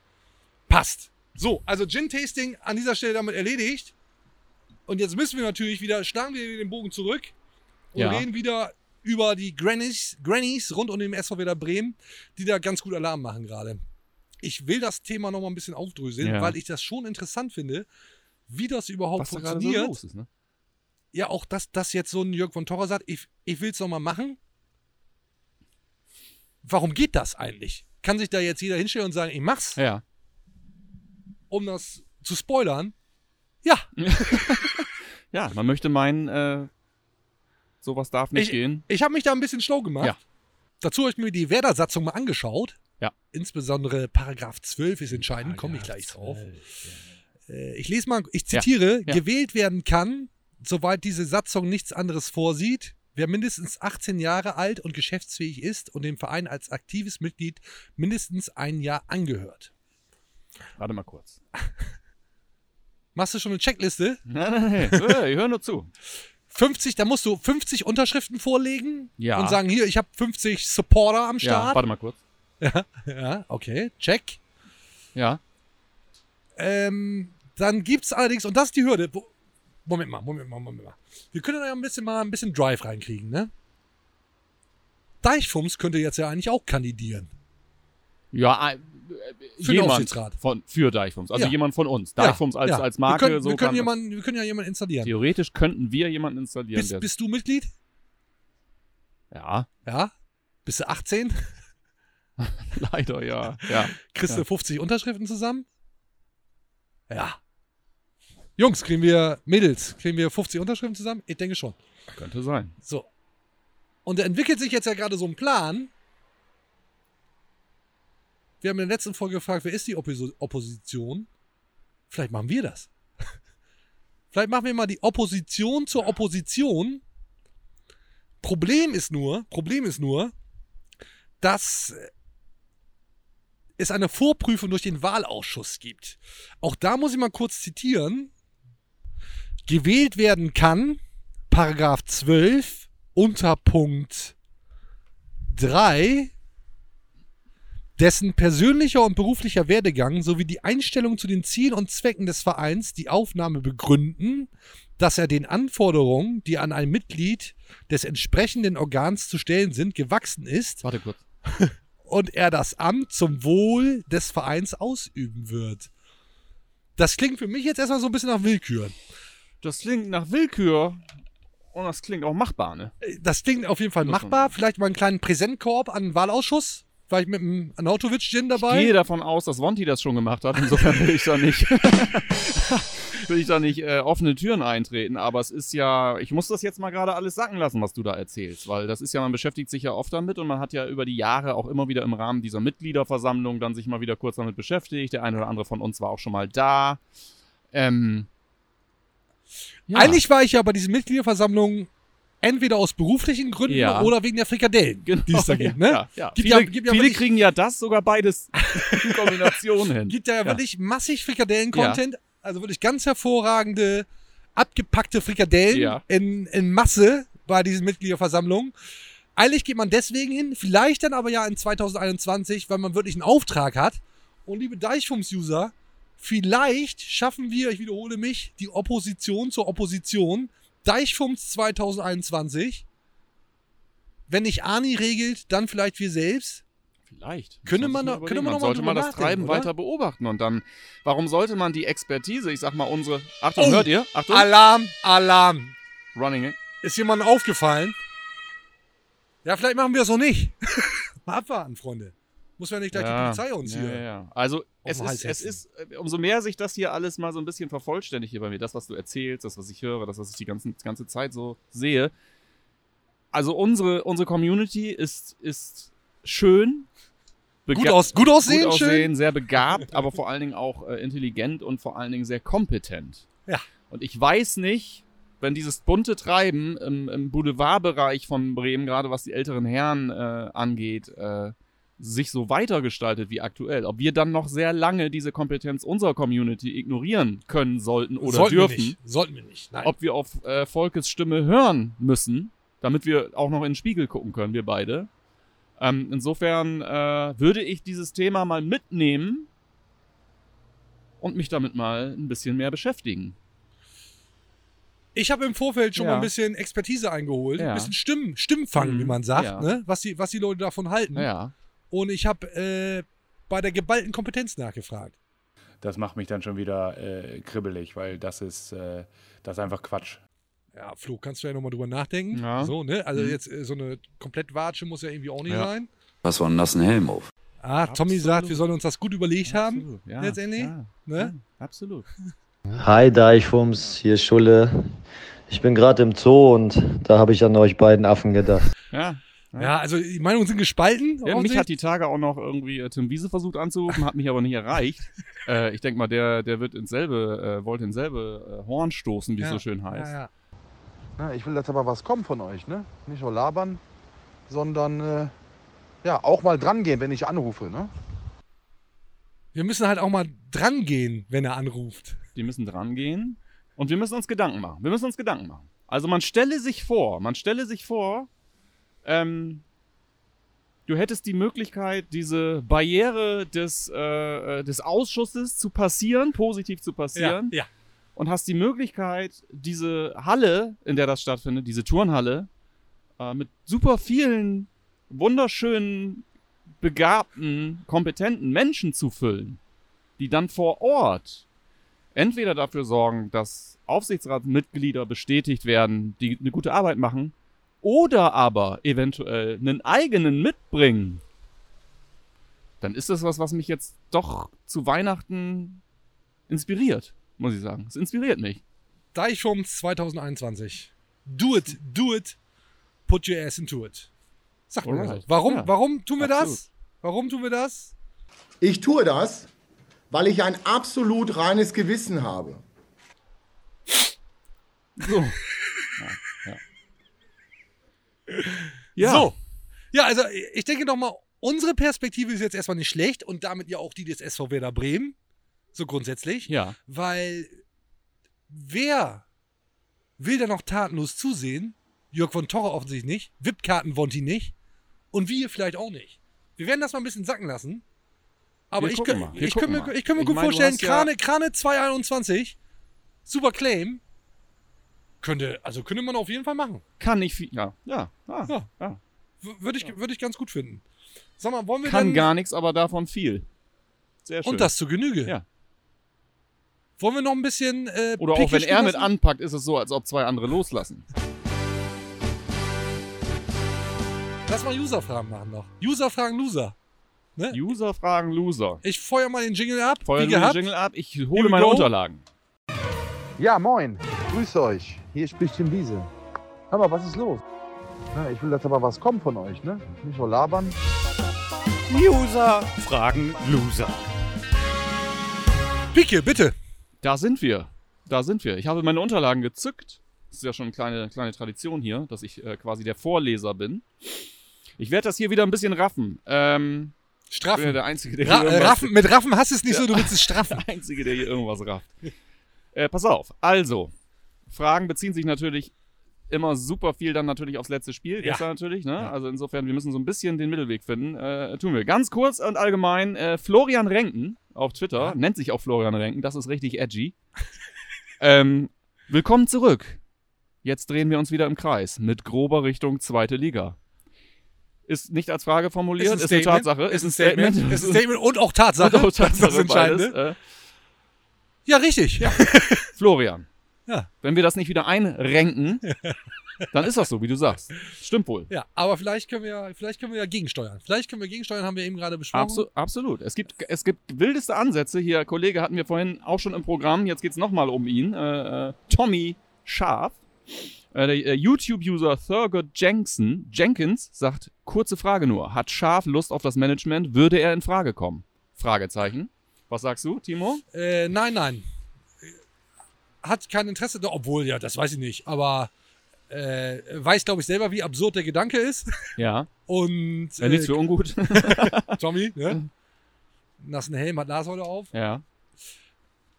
Passt. So, also Gin-Tasting an dieser Stelle damit erledigt. Und jetzt müssen wir natürlich wieder, schlagen wir den Bogen zurück und Ja. reden wieder über die Grannies, Grannies rund um den SV Werder Bremen, die da ganz gut Alarm machen gerade. Ich will das Thema nochmal ein bisschen aufdröseln, Ja. weil ich das schon interessant finde, wie das überhaupt Was da gerade so funktioniert. ist, ne? Ja, auch dass das jetzt so ein Jörg von Torra sagt, ich, ich will es nochmal machen. Warum geht das eigentlich? Kann sich da jetzt jeder hinstellen und sagen, ich mach's, Ja. um das zu spoilern? Ja, Ja, man möchte meinen, äh, sowas darf nicht Ich- gehen. ich habe mich da ein bisschen schlau gemacht. Ja. Dazu habe ich mir die Werder-Satzung mal angeschaut. Ja. Insbesondere Paragraph 12 ist entscheidend, komme ich gleich drauf. Äh, Ich lese mal, ich zitiere, Ja. gewählt werden kann, soweit diese Satzung nichts anderes vorsieht, wer mindestens 18 Jahre alt und geschäftsfähig ist und dem Verein als aktives Mitglied mindestens ein Jahr angehört. Warte mal kurz. Machst du schon eine Checkliste? Nein, nein, nein. Äh, ich höre nur zu. 50, da musst du 50 Unterschriften vorlegen Ja. und sagen, hier, ich habe 50 Supporter am Ja, Start. warte mal kurz. Ja, okay, check. Ja. Ähm, dann gibt es allerdings, und das ist die Hürde. Wo, Moment mal, Moment mal, Moment mal. Wir können da ja ein bisschen mal ein bisschen Drive reinkriegen, ne? Deichfums könnte jetzt ja eigentlich auch kandidieren. Ja, äh, Für jemand von, für Deichfums. Also Ja. jemand von uns. Deichfums als, ja. als Marke. Wir können, so wir, können jemanden, wir können ja jemanden installieren. Theoretisch könnten wir jemanden installieren. Bist, bist du Mitglied? ja, Ja. Bist du 18? leider ja. ja. Kriegst du Ja. 50 Unterschriften zusammen? Ja. Jungs, kriegen wir, Mädels, kriegen wir 50 Unterschriften zusammen? Ich denke schon. Könnte sein. So. Und da entwickelt sich jetzt ja gerade so ein Plan. Wir haben in der letzten Folge gefragt, wer ist die Opposi Opposition? Vielleicht machen wir das. Vielleicht machen wir mal die Opposition zur Opposition. Problem ist nur, Problem ist nur, dass es eine Vorprüfung durch den Wahlausschuss gibt. Auch da muss ich mal kurz zitieren. Gewählt werden kann, Paragraph 12, Unterpunkt 3, dessen persönlicher und beruflicher Werdegang sowie die Einstellung zu den Zielen und Zwecken des Vereins die Aufnahme begründen, dass er den Anforderungen, die an ein Mitglied des entsprechenden Organs zu stellen sind, gewachsen ist Warte kurz. und er das Amt zum Wohl des Vereins ausüben wird. Das klingt für mich jetzt erstmal so ein bisschen nach Willkür. Das klingt nach Willkür und das klingt auch machbar, ne? Das klingt auf jeden Fall machbar. Vielleicht mal einen kleinen Präsentkorb an den Wahlausschuss. Vielleicht mit einem Anautovic-Gin Ich dabei. gehe davon aus, dass Wonti das schon gemacht hat. Insofern will ich da nicht, will ich da nicht äh, offene Türen eintreten. Aber es ist ja, ich muss das jetzt mal gerade alles sacken lassen, was du da erzählst, weil das ist ja, man beschäftigt sich ja oft damit und man hat ja über die Jahre auch immer wieder im Rahmen dieser Mitgliederversammlung dann sich mal wieder kurz damit beschäftigt. Der eine oder andere von uns war auch schon mal da. Ähm, ja. Eigentlich war ich ja bei diesen Mitgliederversammlungen entweder aus beruflichen Gründen Ja. oder wegen der Frikadellen, Genau, die es da gibt. Ne? Ja, ja. Gibt viele gibt viele wirklich- kriegen ja das sogar beides in Kombination hin. Gibt ja, Ja. wirklich massig Frikadellen-Content. Also wirklich ganz hervorragende, abgepackte Frikadellen in, in Masse bei diesen Mitgliederversammlungen. Eigentlich geht man deswegen hin, vielleicht dann aber ja in 2021, weil man wirklich einen Auftrag hat. Und liebe Deichfums-User, vielleicht schaffen wir, ich wiederhole mich, die Opposition zur Opposition. Deichfums 2021. Wenn nicht Ani regelt, dann vielleicht wir selbst. Vielleicht. Könnte man mal könnte man noch mal sollte man das Treiben oder? weiter beobachten und dann, warum sollte man die Expertise, ich sag mal unsere, Achtung, Oh! hört ihr? Achtung, Alarm, Alarm. Running it. Ist jemandem aufgefallen? Ja, vielleicht machen wir es noch nicht. Mal abwarten, Freunde. Muss ja nicht gleich die Polizei uns ja, hier. Ja, ja. Also es ist, es ist, äh, umso mehr sich das hier alles mal so ein bisschen vervollständigt hier bei mir, das, was du erzählst, das, was ich höre, das, was ich die ganzen, ganze Zeit so sehe. Also unsere, unsere Community ist, ist schön. Gut, aus, gut aussehen, gut schön. aussehen, sehr begabt, aber vor allen Dingen auch äh, intelligent und vor allen Dingen sehr kompetent. Ja. Und ich weiß nicht, wenn dieses bunte Treiben im, im Boulevardbereich von Bremen, gerade was die älteren Herren äh, angeht, äh, sich so weitergestaltet wie aktuell, ob wir dann noch sehr lange diese Kompetenz unserer Community ignorieren können sollten oder Sollten dürfen, wir nicht. Sollten wir nicht. Nein. ob wir auf äh, Volkes Stimme hören müssen, damit wir auch noch in den Spiegel gucken können, wir beide. Ähm, insofern äh, würde ich dieses Thema mal mitnehmen und mich damit mal ein bisschen mehr beschäftigen. ich habe im Vorfeld schon Ja. mal ein bisschen Expertise eingeholt. Ja. Ein bisschen Stimmen, Stimmfang, Mhm. wie man sagt, Ja. ne? was, die, was die Leute davon halten. Naja. Und ich habe äh, bei der geballten Kompetenz nachgefragt. Das macht mich dann schon wieder äh, kribbelig, weil das ist, äh, das ist einfach Quatsch. Ja, Flo, kannst du ja nochmal drüber nachdenken. Ja. So, ne? Also Mhm. jetzt äh, so eine komplett Watsche muss ja irgendwie auch nicht Ja. sein. Was war einen nassen Helm auf? Ah, Tommy Absolut. sagt, wir sollen uns das gut überlegt haben. Absolut. Ja, letztendlich, Ja, ne? ja, absolut. Hi Deichfums, hier ist Schulle. Ich bin gerade im Zoo und da habe ich an euch beiden Affen gedacht. Ja. Ja, also die Meinungen sind gespalten. Ja, mich hat die Tage auch noch irgendwie äh, Tim Wiese versucht anzurufen, hat mich aber nicht erreicht. äh, ich denke mal, der, der wird ins selbe, äh, wollte ins selbe äh, Horn stoßen, wie es Ja, so schön heißt. Ja, ja. Ja, ich will, dass aber was kommt von euch, ne? Nicht nur labern, sondern äh, ja, auch mal dran gehen, wenn ich anrufe, ne? Wir müssen halt auch mal dran gehen, wenn er anruft. Die müssen dran gehen und wir müssen uns Gedanken machen. Wir müssen uns Gedanken machen. Also man stelle sich vor, man stelle sich vor, ähm, du hättest die Möglichkeit, diese Barriere des, äh, äh, des Ausschusses zu passieren, positiv zu passieren. ja. und hast die Möglichkeit, diese Halle, in der das stattfindet, diese Turnhalle, äh, mit super vielen wunderschönen, begabten, kompetenten Menschen zu füllen, die dann vor Ort entweder dafür sorgen, dass Aufsichtsratsmitglieder bestätigt werden, die eine gute Arbeit machen, oder aber eventuell einen eigenen mitbringen, dann ist das was, was mich jetzt doch zu Weihnachten inspiriert, muss ich sagen. Es inspiriert mich. Deichfums 2021. Do it, do it, put your ass into it. Sag mir Alright. das. Warum, Ja, warum tun wir absolut. das? Warum tun wir das? Ich tue das, weil ich ein absolut reines Gewissen habe. So. Ja. Ja. So. Ja, also ich denke noch mal, unsere Perspektive ist jetzt erstmal nicht schlecht und damit ja auch die des SV Werder Bremen. So grundsätzlich. Ja. Weil wer will da noch tatenlos zusehen? Jörg von Torre offensichtlich nicht. VIP-Karten Wonti nicht. Und wir vielleicht auch nicht. Wir werden das mal ein bisschen sacken lassen. Aber Wir ich, gucken kö- mal, wir ich, kann gucken mir, ich kann mir Ich gut meine, du vorstellen, hast ja- Krane, Krane 221, super Claim. Könnte, also könnte man auf jeden Fall machen. Kann nicht viel. Ja. Ja. Ja. Ja. ja. W- Würde ich, würde ich ganz gut finden. Sag mal, wollen wir Kann denn, gar nichts, aber davon viel. Sehr schön. Und das zu Genüge. Ja. Wollen wir noch ein bisschen. Äh, Oder auch wenn er mit lassen? anpackt, ist es so, als ob zwei andere loslassen. Lass mal User-Fragen machen noch. User-Fragen Loser. Ne? User fragen Loser. Ich feuer mal den Jingle ab. Feuer den. Jingle ab, ich hole meine go. Unterlagen. Ja, moin. Grüß euch. Hier spricht Tim Wiese. Hör mal, was ist los? Na, ich will, dass aber was kommt von euch, ne? Nicht nur labern. User fragen Loser. Picke, bitte. Da sind wir. Da sind wir. Ich habe meine Unterlagen gezückt. Das ist ja schon eine kleine, kleine Tradition hier, dass ich äh, quasi der Vorleser bin. Ich werde das hier wieder ein bisschen raffen. Ähm, ich bin ja Straffen. der Einzige, der Ra hier irgendwas- Raffen. Mit Raffen hast du es nicht so, du willst es straffen. der Einzige, der hier irgendwas rafft. Äh, pass auf. Also, Fragen beziehen sich natürlich immer super viel dann natürlich aufs letzte Spiel. Ja. Gestern natürlich, ne? Also insofern, wir müssen so ein bisschen den Mittelweg finden. Äh, tun wir. Ganz kurz und allgemein, äh, Florian Renken auf Twitter, nennt sich auch Florian Renken, das ist richtig edgy. ähm, willkommen zurück. Jetzt drehen wir uns wieder im Kreis mit grober Richtung zweite Liga. Ist nicht als Frage formuliert, ist, eine Tatsache, Ist ein Statement. Ist ein Statement und auch Tatsache. Und auch Das ist das Tatsache, Entscheidende. beides, äh, Ja, richtig. Ja. Florian. Ja. Wenn wir das nicht wieder einrenken, dann ist das so, wie du sagst. Stimmt wohl. ja, aber vielleicht können wir, vielleicht können wir ja gegensteuern. Vielleicht können wir gegensteuern, haben wir eben gerade besprochen. Absu absolut. Es gibt, es gibt wildeste Ansätze. Hier, Kollege hatten wir vorhin auch schon im Programm. Jetzt geht es nochmal um ihn. Äh, äh, Tommy Scharf. Äh, der äh, YouTube-User Thurgood Jenkson, Jenkins sagt, kurze Frage nur. Hat Scharf Lust auf das Management? Würde er in Frage kommen? Fragezeichen. Was sagst du, Timo? Äh, nein, nein. Hat kein Interesse, obwohl, ja, das weiß ich nicht, aber äh, weiß, glaube ich, selber, wie absurd der Gedanke ist. Ja. Und Äh, nichts für ungut. Tommy, ne? Nassen Helm, hat Nashäule auf ja.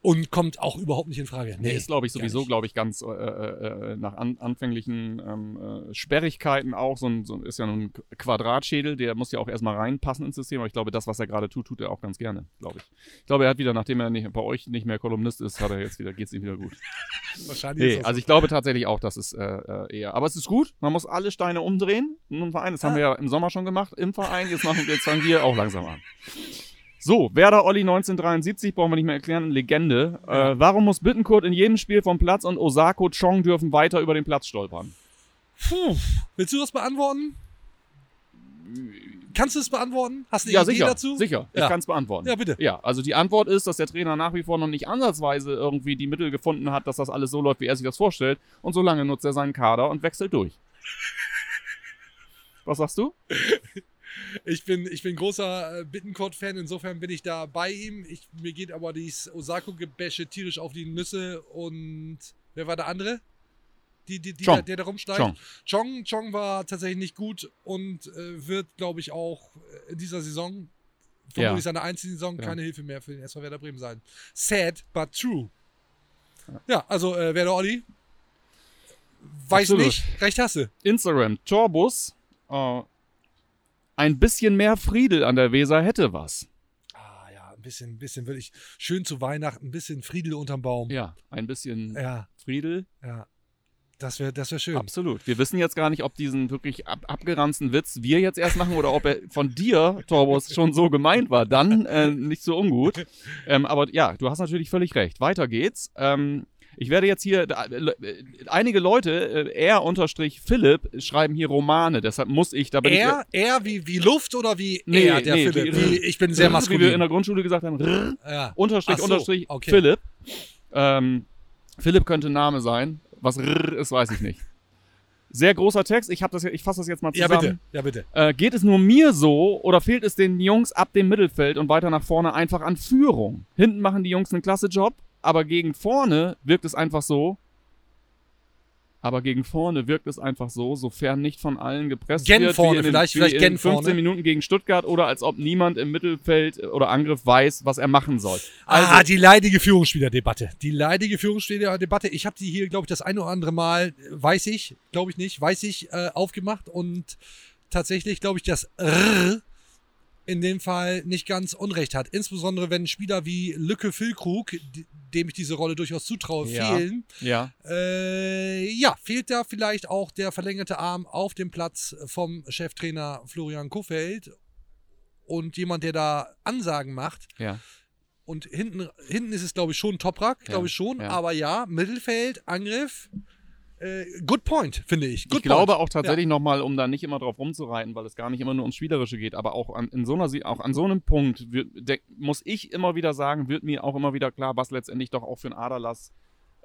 Und kommt auch überhaupt nicht in Frage. Nee, ist, glaube ich, sowieso, glaube ich, ganz äh, äh, äh, nach an, anfänglichen ähm, äh, Sperrigkeiten auch. So ein, so ist ja nun ein Quadratschädel, der muss ja auch erstmal reinpassen ins System. Aber ich glaube, das, was er gerade tut, tut er auch ganz gerne, glaube ich. Ich glaube, er hat wieder, nachdem er nicht, bei euch nicht mehr Kolumnist ist, hat er jetzt wieder, geht es ihm wieder gut. Wahrscheinlich Nee, also ich glaube tatsächlich auch, dass es äh, äh, eher. Aber es ist gut, man muss alle Steine umdrehen in einem Verein. Das haben wir ja im Sommer schon gemacht, im Verein. Jetzt, machen, jetzt fangen wir auch langsam an. So, Werder Olli 1973, brauchen wir nicht mehr erklären, Legende. Äh, warum muss Bittenkurt in jedem Spiel vom Platz und Osako Chong dürfen weiter über den Platz stolpern? Puh. Willst du das beantworten? Kannst du es beantworten? Hast du eine ja, Idee sicher, dazu? sicher. Ich Ja. kann es beantworten. Ja, bitte. Ja, also die Antwort ist, dass der Trainer nach wie vor noch nicht ansatzweise irgendwie die Mittel gefunden hat, dass das alles so läuft, wie er sich das vorstellt. Und so lange nutzt er seinen Kader und wechselt durch. Was sagst du? Ich bin, ich bin großer äh, Bittencourt-Fan, insofern bin ich da bei ihm. Ich, mir geht aber dieses Osako-Gebäsche tierisch auf die Nüsse und wer war der andere? Die, die, die Chong. da, der da rumsteigt? Chong. Chong. Chong war tatsächlich nicht gut und äh, wird, glaube ich, auch äh, in dieser Saison, vermutlich Ja. seine einzige Saison, Ja. keine Hilfe mehr für den SV Werder Bremen sein. Sad, but true. Ja, also äh, Werder Olli. Weiß Absolut. nicht, recht hast du. Instagram, Torbus, äh, ein bisschen mehr Friedel an der Weser hätte was. Ah ja, ein bisschen, ein bisschen wirklich schön zu Weihnachten, ein bisschen Friedel unterm Baum. Ja, ein bisschen Ja, Friedel. ja. Das wäre das wär schön. Absolut. Wir wissen jetzt gar nicht, ob diesen wirklich ab abgeranzten Witz wir jetzt erst machen oder ob er von dir, Torbus, schon so gemeint war. Dann äh, nicht so ungut. Ähm, aber ja, du hast natürlich völlig recht. Weiter geht's. Ähm, ich werde jetzt hier, da- äh, einige Leute, äh, er unterstrich Philipp, schreiben hier Romane. Deshalb muss ich, da bin Er, er wie, wie Luft oder wie Nee, er, der nee, Philipp? wie- ich bin sehr ich, wie wir in maskulin. der Grundschule gesagt haben, rrr, Ja. Unterstrich, so, Unterstrich, okay. Philipp. Ähm, Philipp könnte ein Name sein. Was rrr ist, weiß ich nicht. Sehr großer Text. Ich, das, ich fasse das jetzt mal Ja, zusammen. bitte. Ja, bitte. Äh, geht es nur mir so oder fehlt es den Jungs ab dem Mittelfeld und weiter nach vorne einfach an Führung? Hinten machen die Jungs einen klasse Job, aber gegen vorne wirkt es einfach so, aber gegen vorne wirkt es einfach so, sofern nicht von allen gepresst Gen wird. vorne den, vielleicht, vielleicht in Gen 15 vorne. Minuten gegen Stuttgart oder als ob niemand im Mittelfeld oder Angriff weiß, was er machen soll. Also, ah, die leidige Führungsspielerdebatte. Die leidige Führungsspielerdebatte. Ich habe die hier, glaube ich, das eine oder andere Mal, äh, weiß ich, glaube ich nicht, weiß ich, äh, aufgemacht und tatsächlich glaube ich, dass R in dem Fall nicht ganz Unrecht hat. Insbesondere wenn Spieler wie Lücke Füllkrug, dem ich diese Rolle durchaus zutraue, Ja. fehlen. ja. Äh, ja, fehlt da vielleicht auch der verlängerte Arm auf dem Platz vom Cheftrainer Florian Kofeld und jemand, der da Ansagen macht. Ja. Und hinten, hinten ist es, glaube ich, schon Toprak, glaube ich schon. Aber ja, Mittelfeld, Angriff. Äh, good point, finde ich. Good ich glaube point. auch tatsächlich nochmal, um da nicht immer drauf rumzureiten, weil es gar nicht immer nur ums Spielerische geht, aber auch an, in so einer, auch an so einem Punkt wird, der, muss ich immer wieder sagen, wird mir auch immer wieder klar, was letztendlich doch auch für ein Aderlass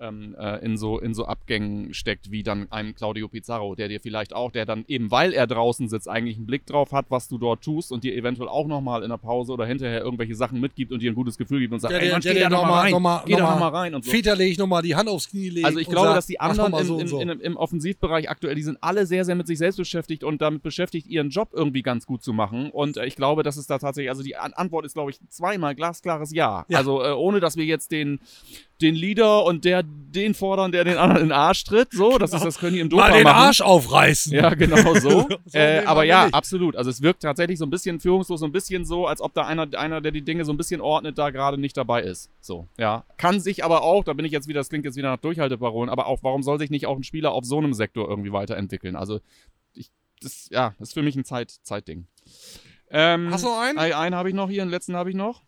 ähm, äh, in, so, in so Abgängen steckt, wie dann ein Claudio Pizarro, der dir vielleicht auch, der dann eben, weil er draußen sitzt, eigentlich einen Blick drauf hat, was du dort tust und dir eventuell auch nochmal in der Pause oder hinterher irgendwelche Sachen mitgibt und dir ein gutes Gefühl gibt und sagt, Der, ey, Mann, der, geh da nochmal rein, noch mal, geh da noch mal nochmal rein und so. väterlich nochmal die Hand aufs Knie legt. Also ich glaube, sagt, dass die anderen so in, und so. im Offensivbereich aktuell, die sind alle sehr, sehr mit sich selbst beschäftigt und damit beschäftigt, ihren Job irgendwie ganz gut zu machen. Und äh, ich glaube, dass es da tatsächlich, also die An Antwort ist, glaube ich, zweimal glasklares Ja. Ja. Also äh, ohne, dass wir jetzt den, den Leader und der den fordern, der den anderen in den Arsch tritt. So, das ist, das können die im Dopa Mal den machen. Arsch aufreißen. Ja, genau so. So äh, aber ja, nicht. absolut. Also es wirkt tatsächlich so ein bisschen führungslos, so ein bisschen so, als ob da einer, einer, der die Dinge so ein bisschen ordnet, da gerade nicht dabei ist. So, ja. Kann sich aber auch, da bin ich jetzt wieder, das klingt jetzt wieder nach Durchhalteparolen, aber auch, warum soll sich nicht auch ein Spieler auf so einem Sektor irgendwie weiterentwickeln? Also, ich, das, ja, das ist für mich ein Zeit, Zeitding. Ähm, Hast du noch einen? Einen, einen habe ich noch hier, den letzten habe ich noch.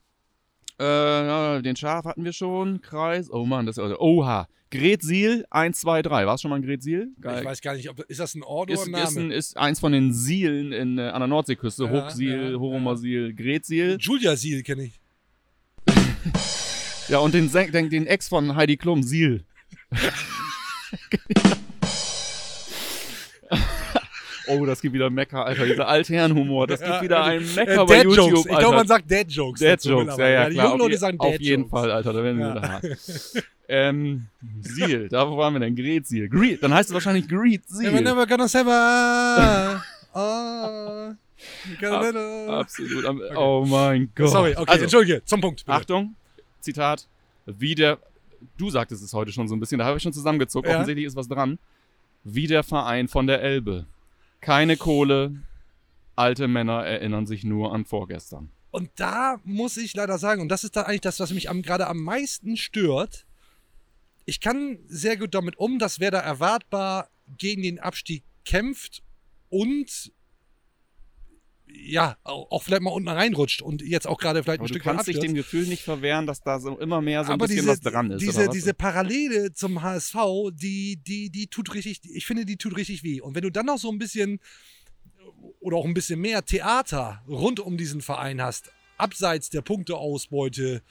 Äh, ja, den Schaf hatten wir schon. Kreis. Oh Mann, das ist. Oha. Gretsiel 1, 2, 3. War es schon mal ein Gretsiel? Ich weiß gar nicht, ob, ist das ein Ort oder Ist, ein ist, Name? ein, ist eins von den Sielen in, äh, an der Nordseeküste. Ja, Hochsiel, ja, Horomersiel, Gretsiel. Julia Seal kenne ich. Ja, und den, den, den Ex von Heidi Klum, Siel. oh, das gibt wieder Mecker, Alter. Dieser Altherrenhumor. Das gibt wieder äh, einen Mecker äh, bei YouTube. Jokes. Ich Alter. glaube, man sagt Dad Jokes. Dad dazu Jokes, ja, ja, Die klar. jungen Leute auf, je- sagen auf jeden Jokes. Fall, Alter. Da werden wir wieder hart. ähm, Siel, da wo waren wir denn? Gretsiel. Greet, dann heißt es wahrscheinlich Greet Siel. Never, never gonna bye. Ah, gonna- Absolut. am- Oh mein Gott. Sorry, okay, Also, entschuldige, zum Punkt. bitte. Achtung, Zitat, wie der, du sagtest es heute schon so ein bisschen, da habe ich schon zusammengezuckt, Ja. offensichtlich ist was dran. Wie der Verein von der Elbe. Keine Kohle, alte Männer erinnern sich nur an vorgestern. Und da muss ich leider sagen, und das ist da eigentlich das, was mich am, gerade am meisten stört. Ich kann sehr gut damit um, dass wer da erwartbar gegen den Abstieg kämpft und ja, auch, vielleicht mal unten reinrutscht und jetzt auch gerade vielleicht Aber ein du Stück kannst dich dem Gefühl nicht verwehren, dass da so immer mehr so ein aber bisschen diese, was dran ist. Diese, diese Parallele zum HSV, die, die, die tut richtig, ich finde, die tut richtig weh. Und wenn du dann noch so ein bisschen oder auch ein bisschen mehr Theater rund um diesen Verein hast, abseits der Punkteausbeute,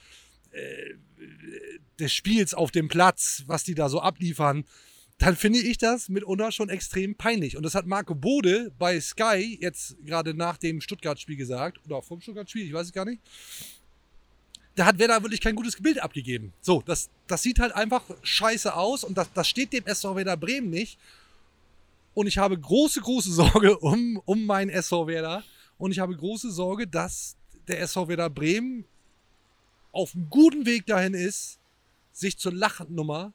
äh, des Spiels auf dem Platz, was die da so abliefern, dann finde ich das mitunter schon extrem peinlich. Und das hat Marco Bode bei Sky jetzt gerade nach dem Stuttgart-Spiel gesagt, oder vom Stuttgart-Spiel, ich weiß es gar nicht da hat Werder wirklich kein gutes Bild abgegeben. So, das, das sieht halt einfach scheiße aus und das, das steht dem SV Werder Bremen nicht. Und ich habe große, große Sorge um, um meinen SV Werder. Und ich habe große Sorge, dass der SV Werder Bremen auf einem guten Weg dahin ist, sich zur Lachnummer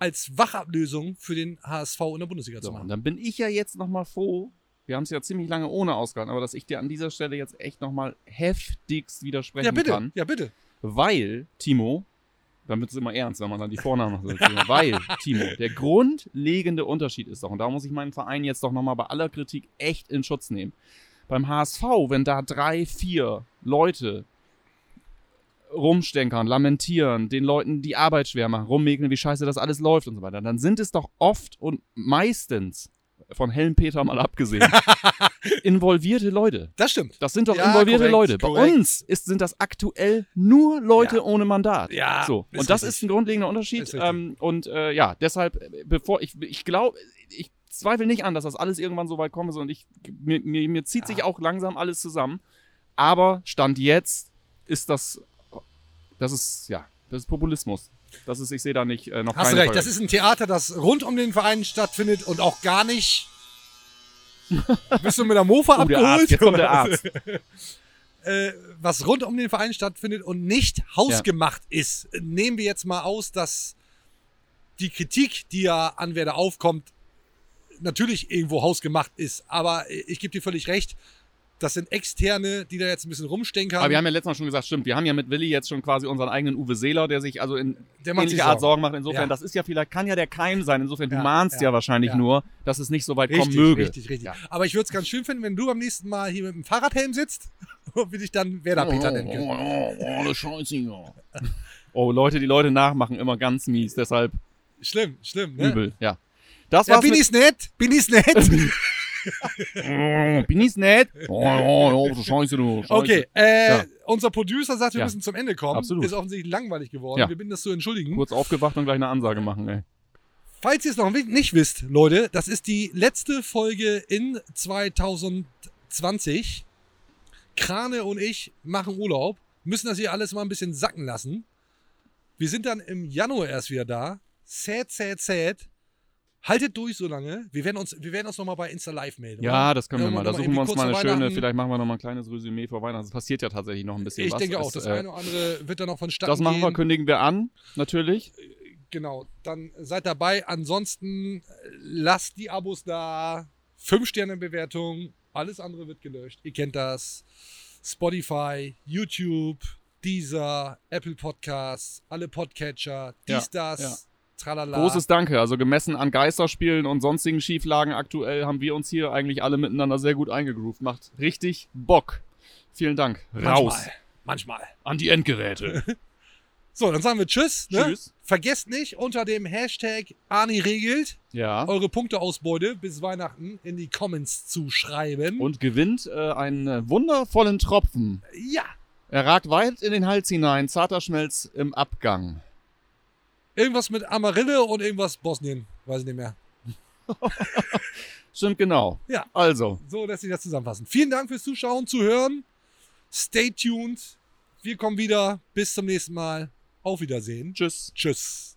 als Wachablösung für den HSV in der Bundesliga zu So, und machen. dann bin ich ja jetzt nochmal froh, wir haben es ja ziemlich lange ohne ausgehalten, aber dass ich dir an dieser Stelle jetzt echt nochmal heftigst widersprechen Ja, bitte, kann. ja, bitte. Weil, Timo, dann wird es immer ernst, wenn man dann die Vornamen erzählt. Weil, Timo, der grundlegende Unterschied ist doch, und da muss ich meinen Verein jetzt doch nochmal bei aller Kritik echt in Schutz nehmen. Beim HSV, wenn da drei, vier Leute rumstenkern, lamentieren, den Leuten die Arbeit schwer machen, rummäkeln, wie scheiße das alles läuft und so weiter, dann sind es doch oft und meistens, von Helmpeter mal abgesehen, involvierte Leute. Das stimmt. Das sind doch Ja, involvierte korrekt, Leute. Bei korrekt. uns ist, sind das aktuell nur Leute Ja. ohne Mandat. Ja, So. Und das richtig. ist ein grundlegender Unterschied. Ähm, und äh, ja, deshalb, äh, bevor ich, ich glaube, ich zweifle nicht an, dass das alles irgendwann so weit kommen soll. Und ich, mir, mir, mir zieht sich auch langsam alles zusammen. Aber Stand jetzt ist das, das ist, ja, das ist Populismus. Das ist, ich sehe da nicht äh, noch Hast recht, das ist ein Theater, das rund um den Verein stattfindet und auch gar nicht. Bist du mit der Mofa Oh, abgeholt? Der Arzt. äh, was rund um den Verein stattfindet und nicht hausgemacht ist. Nehmen wir jetzt mal aus, dass die Kritik, die ja an Werder aufkommt, natürlich irgendwo hausgemacht ist. Aber ich gebe dir völlig recht, das sind Externe, die da jetzt ein bisschen rumstenkern. Aber wir haben ja letztes Mal schon gesagt, stimmt, wir haben ja mit Willi jetzt schon quasi unseren eigenen Uwe Seeler, der sich also in ähnlicher Art Sorgen. Macht. Insofern, Ja. das ist ja vielleicht, kann ja der Keim sein. Insofern, du mahnst ja, wahrscheinlich nur, dass es nicht so weit Richtig, kommen möge. richtig, richtig. Aber ich würde es ganz schön finden, wenn du beim nächsten Mal hier mit dem Fahrradhelm sitzt und wir dich dann Werder Peter nennen können. Oh, oh, oh, Scheiße, ja. Oh, Leute, die Leute nachmachen immer ganz mies, deshalb Schlimm, schlimm, ne? übel, ja. Das Ja, war's bin ich's nett? Bin ich's nett? Bin ich's nett? Oh, oh, oh, Scheiße, du. Scheiße. Okay, äh, Ja. unser Producer sagt, wir Ja. müssen zum Ende kommen. Absolut. Ist offensichtlich langweilig geworden. Ja. Wir bitten das zu entschuldigen. Kurz aufgewacht und gleich eine Ansage machen, ey. Falls ihr es noch nicht wisst, Leute, das ist die letzte Folge in 2020. Krane und ich machen Urlaub, müssen das hier alles mal ein bisschen sacken lassen. Wir sind dann im Januar erst wieder da. Sad, sad, sad. Haltet durch so lange. Wir werden uns, wir werden uns nochmal bei Insta Live melden. Ja, oder? das können wir mal. Da suchen wir uns mal eine schöne, vielleicht machen wir noch mal ein kleines Resümee vor Weihnachten. Es passiert ja tatsächlich noch ein bisschen Ich was. denke auch, Es, das äh, eine oder andere wird da noch vonstatten Das machen wir, gehen. kündigen wir an, natürlich. Genau, dann seid dabei. Ansonsten äh, lasst die Abos da. Fünf Sterne Bewertung. Alles andere wird gelöscht. Ihr kennt das. Spotify, YouTube, Deezer, Apple Podcasts, alle Podcatcher, dies, Ja, das, ja. Tralala. Großes Danke. Also gemessen an Geisterspielen und sonstigen Schieflagen aktuell haben wir uns hier eigentlich alle miteinander sehr gut eingegroovt. Macht richtig Bock. Vielen Dank. Raus. Manchmal. Manchmal. An die Endgeräte. So, dann sagen wir Tschüss. Ne? Tschüss. Vergesst nicht, unter dem Hashtag Ani regelt Ja. eure Punkteausbeute bis Weihnachten in die Comments zu schreiben. Und gewinnt äh, einen wundervollen Tropfen. ja, Er ragt weit in den Hals hinein. Zarter Schmelz im Abgang. Irgendwas mit Amarille und irgendwas Bosnien. Weiß ich nicht mehr. Stimmt genau. Ja. Also, So lässt sich das zusammenfassen. Vielen Dank fürs Zuschauen, Zuhören. Stay tuned. Wir kommen wieder. Bis zum nächsten Mal. Auf Wiedersehen. tschüss. Tschüss.